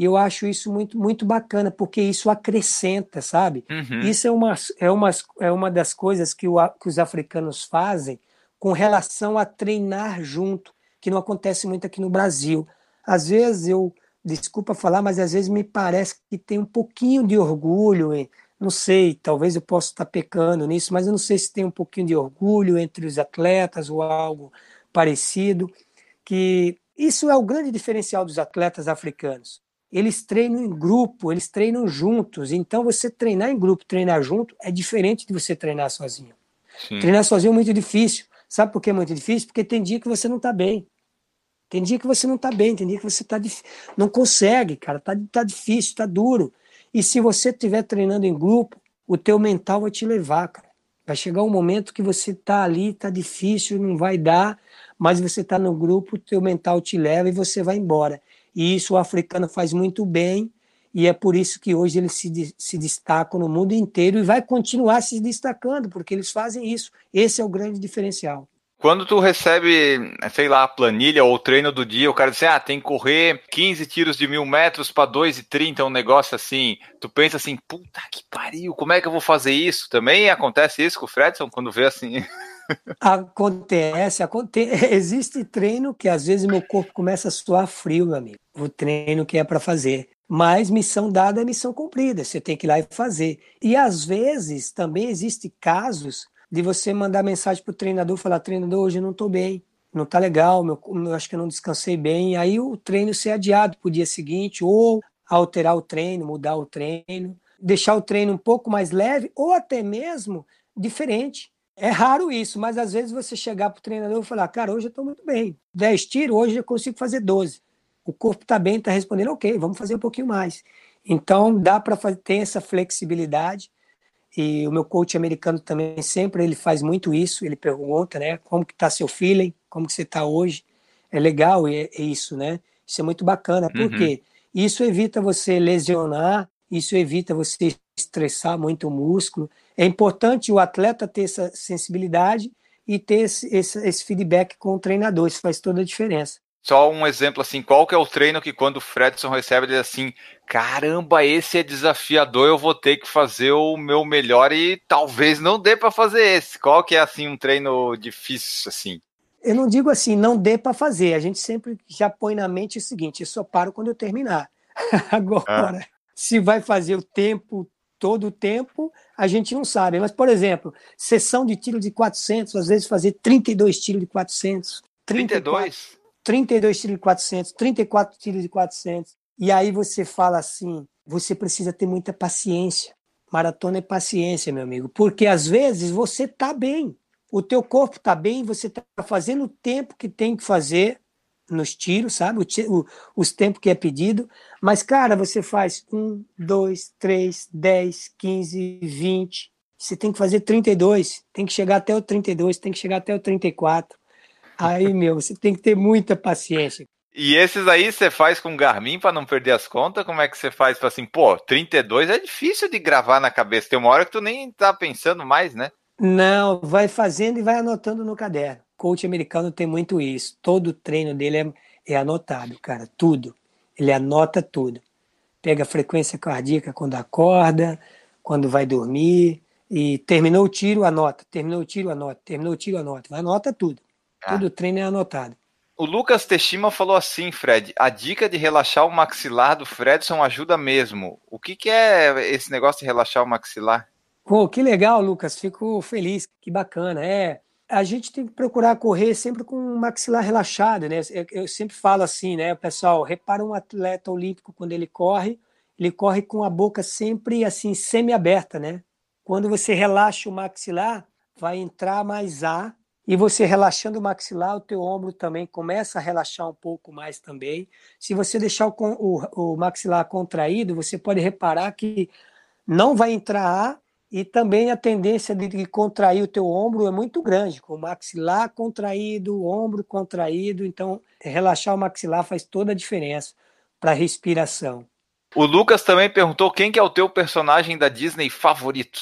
e eu acho isso muito, muito bacana, porque isso acrescenta, sabe? Uhum. Isso é uma, é, uma, é uma das coisas que, o, que os africanos fazem com relação a treinar junto, que não acontece muito aqui no Brasil. Às vezes eu, desculpa falar, mas às vezes me parece que tem um pouquinho de orgulho, não sei, talvez eu possa estar pecando nisso, mas eu não sei se tem um pouquinho de orgulho entre os atletas ou algo parecido, que isso é o grande diferencial dos atletas africanos. Eles treinam em grupo, eles treinam juntos. Então, você treinar em grupo, treinar junto, é diferente de você treinar sozinho. Sim. Treinar sozinho é muito difícil. Sabe por que é muito difícil? Porque tem dia que você não está bem. Tem dia que você não está bem, tem dia que você tá dif... não consegue, cara. Tá, tá difícil, tá duro. E se você estiver treinando em grupo, o teu mental vai te levar, cara. Vai chegar um momento que você tá ali, tá difícil, não vai dar, mas você tá no grupo, o teu mental te leva e você vai embora. E isso o africano faz muito bem, e é por isso que hoje eles se, se destacam no mundo inteiro e vai continuar se destacando, porque eles fazem isso. Esse é o grande diferencial. Quando tu recebe, sei lá, a planilha ou o treino do dia, o cara diz, ah, tem que correr 15 tiros de mil metros para 2,30, um negócio assim. Tu pensa assim, puta que pariu, como é que eu vou fazer isso? Também acontece isso com o Fredson quando vê assim? <laughs> Acontece. <laughs> Existe treino que às vezes meu corpo começa a suar frio, meu amigo. O treino que é para fazer. Mas missão dada é missão cumprida. Você tem que ir lá e fazer. E às vezes também existem casos de você mandar mensagem para o treinador falar: treinador, hoje eu não estou bem, não está legal, meu, eu acho que eu não descansei bem. Aí o treino ser adiado para o dia seguinte, ou alterar o treino, mudar o treino, deixar o treino um pouco mais leve, ou até mesmo diferente. É raro isso, mas às vezes você chegar para o treinador e falar: cara, hoje eu estou muito bem, 10 tiros, hoje eu consigo fazer 12. O corpo está bem, está respondendo, ok, vamos fazer um pouquinho mais. Então dá para ter essa flexibilidade e o meu coach americano também sempre ele faz muito isso, ele pergunta, né, como que tá seu feeling, como que você está hoje. É legal é, é, isso, né? Isso é muito bacana, porque uhum. isso evita você lesionar, isso evita você estressar muito o músculo. É importante o atleta ter essa sensibilidade e ter esse, esse, esse feedback com o treinador, isso faz toda a diferença. Só um exemplo assim, qual que é o treino que quando o Fredson recebe ele diz assim, caramba, esse é desafiador, eu vou ter que fazer o meu melhor e talvez não dê para fazer esse. Qual que é assim um treino difícil assim? Eu não digo assim, não dê para fazer. A gente sempre já põe na mente o seguinte: eu só paro quando eu terminar. <laughs> Agora, ah. se vai fazer o tempo todo o tempo, a gente não sabe. Mas, por exemplo, sessão de tiro de 400, às vezes fazer 32 tiros de 400. 32? 32 tiros de 400, 34 tiros de 400. E aí você fala assim, você precisa ter muita paciência. Maratona é paciência, meu amigo, porque às vezes você tá bem, o teu corpo tá bem, você tá fazendo o tempo que tem que fazer nos tiros, sabe? O, o, os tempos que é pedido, mas cara, você faz um, dois, três, dez, quinze, vinte. Você tem que fazer 32, tem que chegar até o 32, tem que chegar até o 34. Aí, <laughs> meu, você tem que ter muita paciência. E esses aí você faz com Garmin para não perder as contas? Como é que você faz para assim, pô, 32 é difícil de gravar na cabeça. Tem uma hora que tu nem tá pensando mais, né? Não, vai fazendo e vai anotando no caderno. Coach americano tem muito isso. Todo o treino dele é, é anotado, cara, tudo. Ele anota tudo. Pega a frequência cardíaca quando acorda, quando vai dormir, e terminou o tiro, anota. Terminou o tiro, anota. Terminou o tiro, anota. Anota tudo. Ah. Tudo treino é anotado. O Lucas Teshima falou assim, Fred, a dica de relaxar o maxilar do Fredson ajuda mesmo. O que, que é esse negócio de relaxar o maxilar? Pô, que legal, Lucas, fico feliz, que bacana. É, a gente tem que procurar correr sempre com o maxilar relaxado, né? Eu sempre falo assim, né, pessoal, repara um atleta olímpico quando ele corre, ele corre com a boca sempre assim semi-aberta, né? Quando você relaxa o maxilar, vai entrar mais ar e você relaxando o maxilar, o teu ombro também começa a relaxar um pouco mais também. Se você deixar o, o, o maxilar contraído, você pode reparar que não vai entrar ar e também a tendência de contrair o teu ombro é muito grande, com o maxilar contraído, o ombro contraído. Então, relaxar o maxilar faz toda a diferença para a respiração. O Lucas também perguntou quem que é o teu personagem da Disney favorito.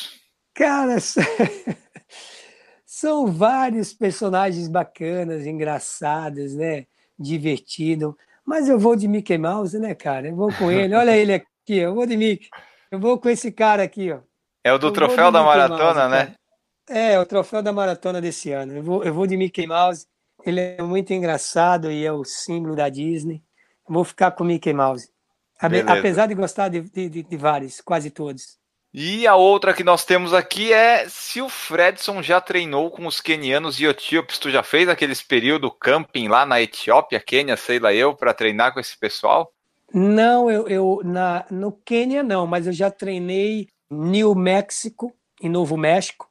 Cara, <laughs> São vários personagens bacanas, engraçados, né? Divertido. Mas eu vou de Mickey Mouse, né, cara? Eu vou com ele. Olha ele aqui, eu vou de Mickey. Eu vou com esse cara aqui, ó. É o do eu troféu da maratona, Mouse, né? É, o troféu da maratona desse ano. Eu vou, eu vou de Mickey Mouse. Ele é muito engraçado e é o símbolo da Disney. Eu vou ficar com Mickey Mouse. Beleza. Apesar de gostar de, de, de vários, quase todos. E a outra que nós temos aqui é se o Fredson já treinou com os quenianos e etíopes. Tu já fez aqueles período camping lá na Etiópia, Quênia, sei lá eu, para treinar com esse pessoal? Não, eu, eu na, no Quênia não, mas eu já treinei New México, em Novo México.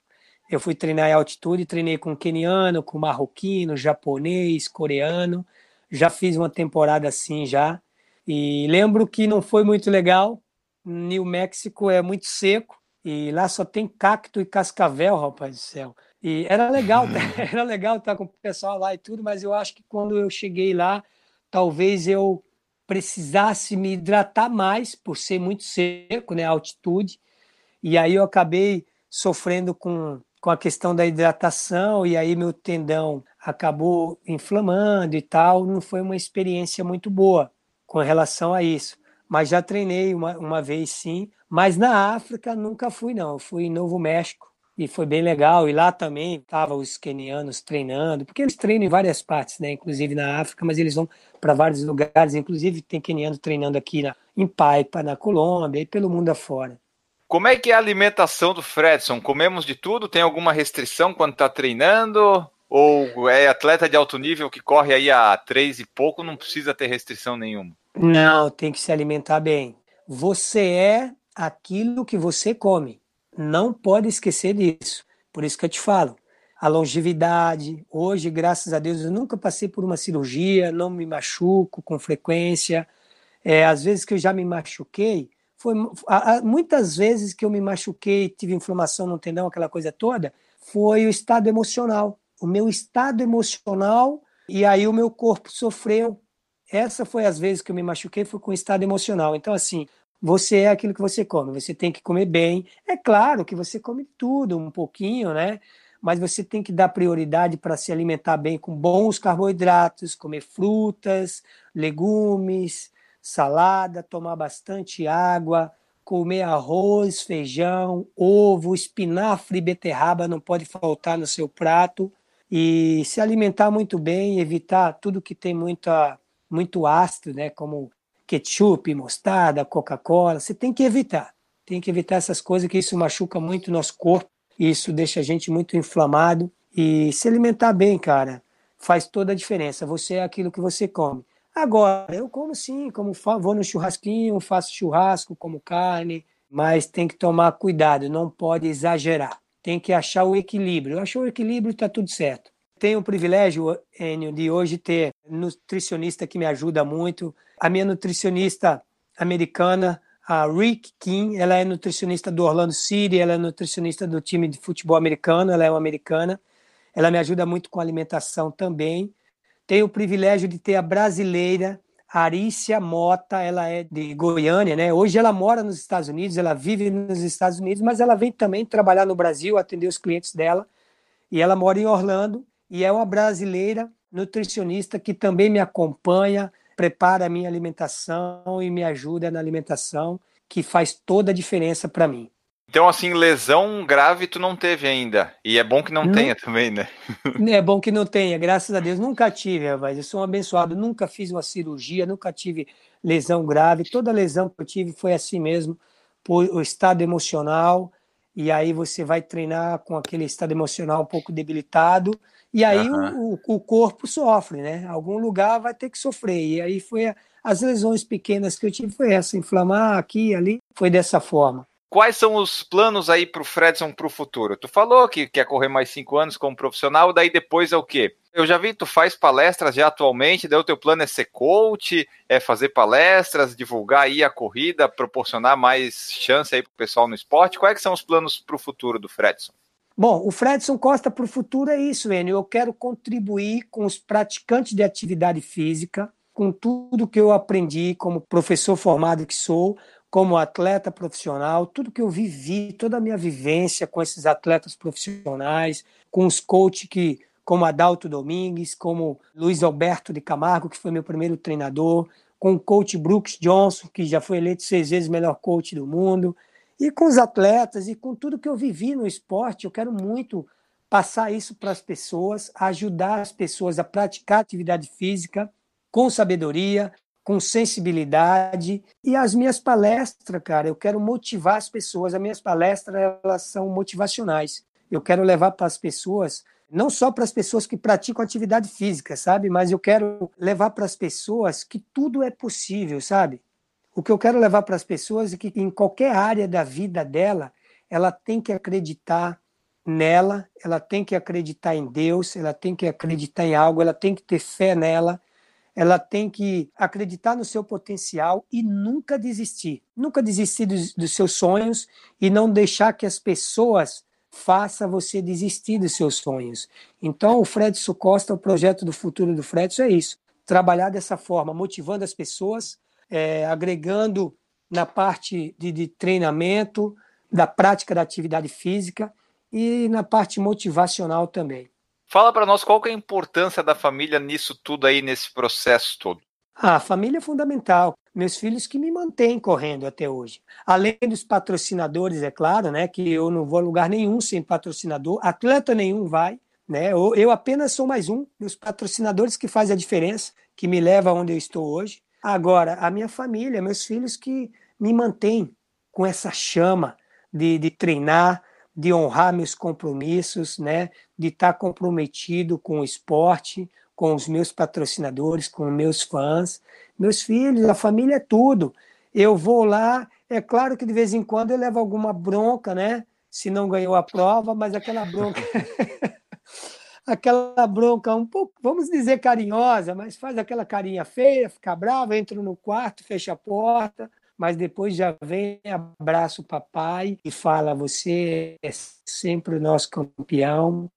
Eu fui treinar em altitude, treinei com queniano, com marroquino, japonês, coreano. Já fiz uma temporada assim já. E lembro que não foi muito legal, New México é muito seco e lá só tem cacto e cascavel, rapaz do céu. E era legal, <laughs> <laughs> era legal estar com o pessoal lá e tudo, mas eu acho que quando eu cheguei lá, talvez eu precisasse me hidratar mais por ser muito seco, né, altitude. E aí eu acabei sofrendo com, com a questão da hidratação e aí meu tendão acabou inflamando e tal. Não foi uma experiência muito boa com relação a isso mas já treinei uma, uma vez sim. Mas na África nunca fui, não. Eu fui em Novo México e foi bem legal. E lá também estavam os quenianos treinando, porque eles treinam em várias partes, né? Inclusive na África, mas eles vão para vários lugares. Inclusive tem queniano treinando aqui na, em Paipa, na Colômbia e pelo mundo afora. Como é que é a alimentação do Fredson? Comemos de tudo? Tem alguma restrição quando está treinando? Ou é atleta de alto nível que corre aí a três e pouco, não precisa ter restrição nenhuma? Não, tem que se alimentar bem. Você é aquilo que você come. Não pode esquecer disso. Por isso que eu te falo. A longevidade. Hoje, graças a Deus, eu nunca passei por uma cirurgia, não me machuco com frequência. É, às vezes que eu já me machuquei, foi muitas vezes que eu me machuquei, tive inflamação no tendão, aquela coisa toda, foi o estado emocional. O meu estado emocional, e aí o meu corpo sofreu. Essa foi as vezes que eu me machuquei, foi com o estado emocional. Então, assim, você é aquilo que você come, você tem que comer bem. É claro que você come tudo, um pouquinho, né? Mas você tem que dar prioridade para se alimentar bem com bons carboidratos, comer frutas, legumes, salada, tomar bastante água, comer arroz, feijão, ovo, espinafre e beterraba não pode faltar no seu prato e se alimentar muito bem, evitar tudo que tem muita, muito ácido, né, como ketchup, mostarda, Coca-Cola, você tem que evitar. Tem que evitar essas coisas que isso machuca muito o nosso corpo, isso deixa a gente muito inflamado. E se alimentar bem, cara, faz toda a diferença. Você é aquilo que você come. Agora, eu como sim, como vou no churrasquinho, faço churrasco, como carne, mas tem que tomar cuidado, não pode exagerar. Tem que achar o equilíbrio. Achou o equilíbrio, está tudo certo. Tenho o privilégio, Enio, de hoje ter nutricionista que me ajuda muito. A minha nutricionista americana, a Rick King, ela é nutricionista do Orlando City, ela é nutricionista do time de futebol americano, ela é uma americana. Ela me ajuda muito com alimentação também. Tenho o privilégio de ter a brasileira Arícia Mota, ela é de Goiânia, né? Hoje ela mora nos Estados Unidos, ela vive nos Estados Unidos, mas ela vem também trabalhar no Brasil, atender os clientes dela. E ela mora em Orlando e é uma brasileira nutricionista que também me acompanha, prepara a minha alimentação e me ajuda na alimentação, que faz toda a diferença para mim. Então, assim, lesão grave tu não teve ainda. E é bom que não, não tenha também, né? <laughs> É bom que não tenha, graças a Deus. Nunca tive, rapaz. Eu sou um abençoado. Nunca fiz uma cirurgia, nunca tive lesão grave. Toda lesão que eu tive foi assim mesmo, por o estado emocional. E aí você vai treinar com aquele estado emocional um pouco debilitado e aí uhum. o, o corpo sofre, né? Algum lugar vai ter que sofrer. E aí foi a, as lesões pequenas que eu tive foi essa, inflamar aqui ali, foi dessa forma. Quais são os planos aí para o Fredson para o futuro? Tu falou que quer correr mais cinco anos como profissional, daí depois é o quê? Eu já vi, tu faz palestras já atualmente, daí o teu plano é ser coach, é fazer palestras, divulgar aí a corrida, proporcionar mais chance aí para o pessoal no esporte. Quais são os planos para o futuro do Fredson? Bom, o Fredson Costa para o futuro é isso, Enio. Eu quero contribuir com os praticantes de atividade física, com tudo que eu aprendi como professor formado que sou, como atleta profissional, tudo que eu vivi, toda a minha vivência com esses atletas profissionais, com os coaches que, como Adalto Domingues, como Luiz Alberto de Camargo, que foi meu primeiro treinador, com o coach Brooks Johnson, que já foi eleito seis vezes melhor coach do mundo, e com os atletas e com tudo que eu vivi no esporte, eu quero muito passar isso para as pessoas, ajudar as pessoas a praticar atividade física com sabedoria, com sensibilidade. E as minhas palestras, cara, eu quero motivar as pessoas. As minhas palestras, elas são motivacionais. Eu quero levar para as pessoas, não só para as pessoas que praticam atividade física, sabe? Mas eu quero levar para as pessoas que tudo é possível, sabe? O que eu quero levar para as pessoas é que em qualquer área da vida dela, ela tem que acreditar nela, ela tem que acreditar em Deus, ela tem que acreditar em algo, ela tem que ter fé nela, ela tem que acreditar no seu potencial e nunca desistir. Nunca desistir dos, dos seus sonhos e não deixar que as pessoas façam você desistir dos seus sonhos. Então, o Fredson Costa, o projeto do futuro do Fredson é isso: trabalhar dessa forma, motivando as pessoas, é, agregando na parte de, de treinamento, da prática da atividade física e na parte motivacional também. Fala para nós qual é a importância da família nisso tudo aí, nesse processo todo. Ah, a família é fundamental. meus filhos que me mantêm correndo até hoje. Além dos patrocinadores, é claro, né, que eu não vou a lugar nenhum sem patrocinador, atleta nenhum vai, né? Eu, eu apenas sou mais um dos patrocinadores que faz a diferença, que me leva onde eu estou hoje. Agora, a minha família, meus filhos que me mantêm com essa chama de, de treinar, de honrar meus compromissos, né? De estar comprometido com o esporte, com os meus patrocinadores, com meus fãs, meus filhos, a família é tudo. Eu vou lá, é claro que de vez em quando eu levo alguma bronca, né? Se não ganhou a prova, mas aquela bronca. <laughs> aquela bronca um pouco, vamos dizer carinhosa, mas faz aquela carinha feia, fica brava, entra no quarto, fecha a porta, mas depois já vem, abraça o papai e fala: Você é sempre o nosso campeão,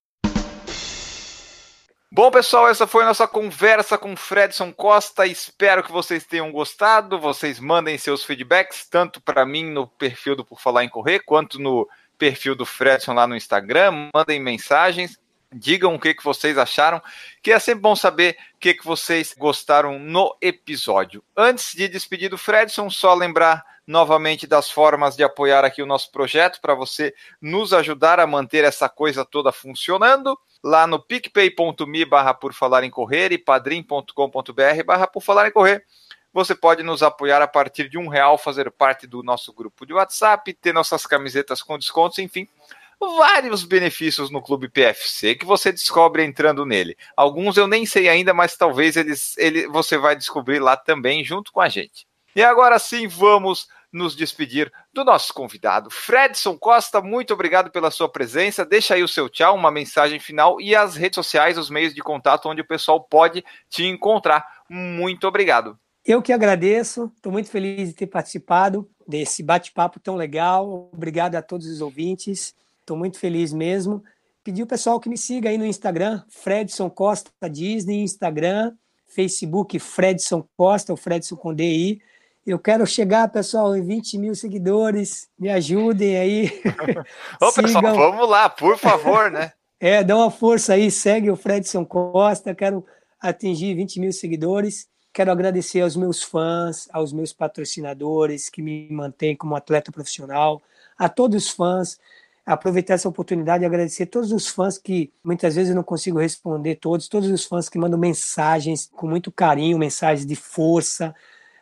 Bom, pessoal, essa foi a nossa conversa com Fredson Costa. Espero que vocês tenham gostado. Vocês mandem seus feedbacks, tanto para mim no perfil do Por Falar em Correr, quanto no perfil do Fredson lá no Instagram. Mandem mensagens, digam o que, que vocês acharam, que é sempre bom saber o que, que vocês gostaram no episódio. Antes de despedir do Fredson, só lembrar novamente das formas de apoiar aqui o nosso projeto para você nos ajudar a manter essa coisa toda funcionando lá no picpay.me barra por falar em correr e padrim.com.br barra por falar em correr. Você pode nos apoiar a partir de um real, fazer parte do nosso grupo de WhatsApp, ter nossas camisetas com descontos, enfim, vários benefícios no Clube PFC que você descobre entrando nele. Alguns eu nem sei ainda, mas talvez eles, ele, você vai descobrir lá também junto com a gente. E agora sim, vamos nos despedir do nosso convidado. Fredson Costa, muito obrigado pela sua presença. Deixa aí o seu tchau, uma mensagem final e as redes sociais, os meios de contato onde o pessoal pode te encontrar. Muito obrigado. Eu que agradeço, estou muito feliz de ter participado desse bate-papo tão legal. Obrigado a todos os ouvintes, estou muito feliz mesmo. Pedir o pessoal que me siga aí no Instagram, Fredson Costa Disney, Instagram, Facebook Fredson Costa, o Fredson com DI. Eu quero chegar, pessoal, em 20 mil seguidores. Me ajudem aí. <laughs> Ô, pessoal, vamos lá, por favor, né? <laughs> é, dá uma força aí, segue o Fredson Costa. Quero atingir 20 mil seguidores. Quero agradecer aos meus fãs, aos meus patrocinadores que me mantêm como atleta profissional, a todos os fãs. Aproveitar essa oportunidade e agradecer todos os fãs que muitas vezes eu não consigo responder todos, todos os fãs que mandam mensagens com muito carinho, mensagens de força,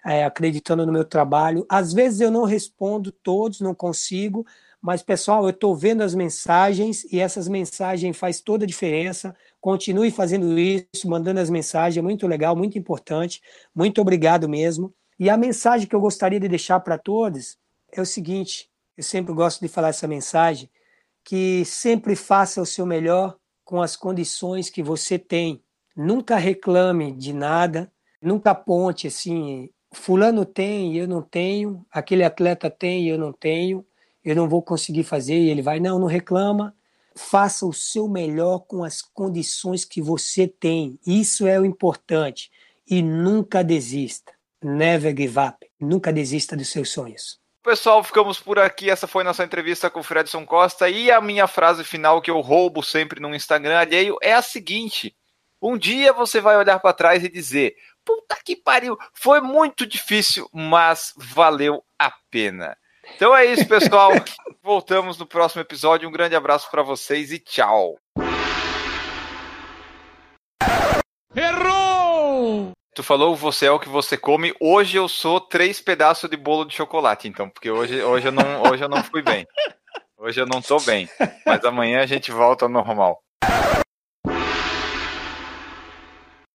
é, acreditando no meu trabalho. Às vezes eu não respondo todos, não consigo, mas pessoal, eu estou vendo as mensagens e essas mensagens faz toda a diferença. Continue fazendo isso, mandando as mensagens, é muito legal, muito importante. Muito obrigado mesmo. E a mensagem que eu gostaria de deixar para todos é o seguinte: eu sempre gosto de falar essa mensagem, que sempre faça o seu melhor com as condições que você tem. Nunca reclame de nada, nunca aponte assim fulano tem e eu não tenho, aquele atleta tem e eu não tenho, eu não vou conseguir fazer e ele vai, não, não reclama, faça o seu melhor com as condições que você tem, isso é o importante. E nunca desista, never give up, nunca desista dos seus sonhos. Pessoal, ficamos por aqui. Essa foi nossa entrevista com o Fredson Costa. E a minha frase final que eu roubo sempre no Instagram alheio é a seguinte: Um dia você vai olhar para trás e dizer: puta que pariu, foi muito difícil, mas valeu a pena. Então é isso, pessoal. <laughs> Voltamos no próximo episódio. Um grande abraço para vocês e tchau. Errou! Tu falou você é o que você come. Hoje eu sou três pedaços de bolo de chocolate, então, porque hoje, hoje, eu, não, hoje eu não fui bem. Hoje eu não tô bem. Mas amanhã a gente volta ao normal.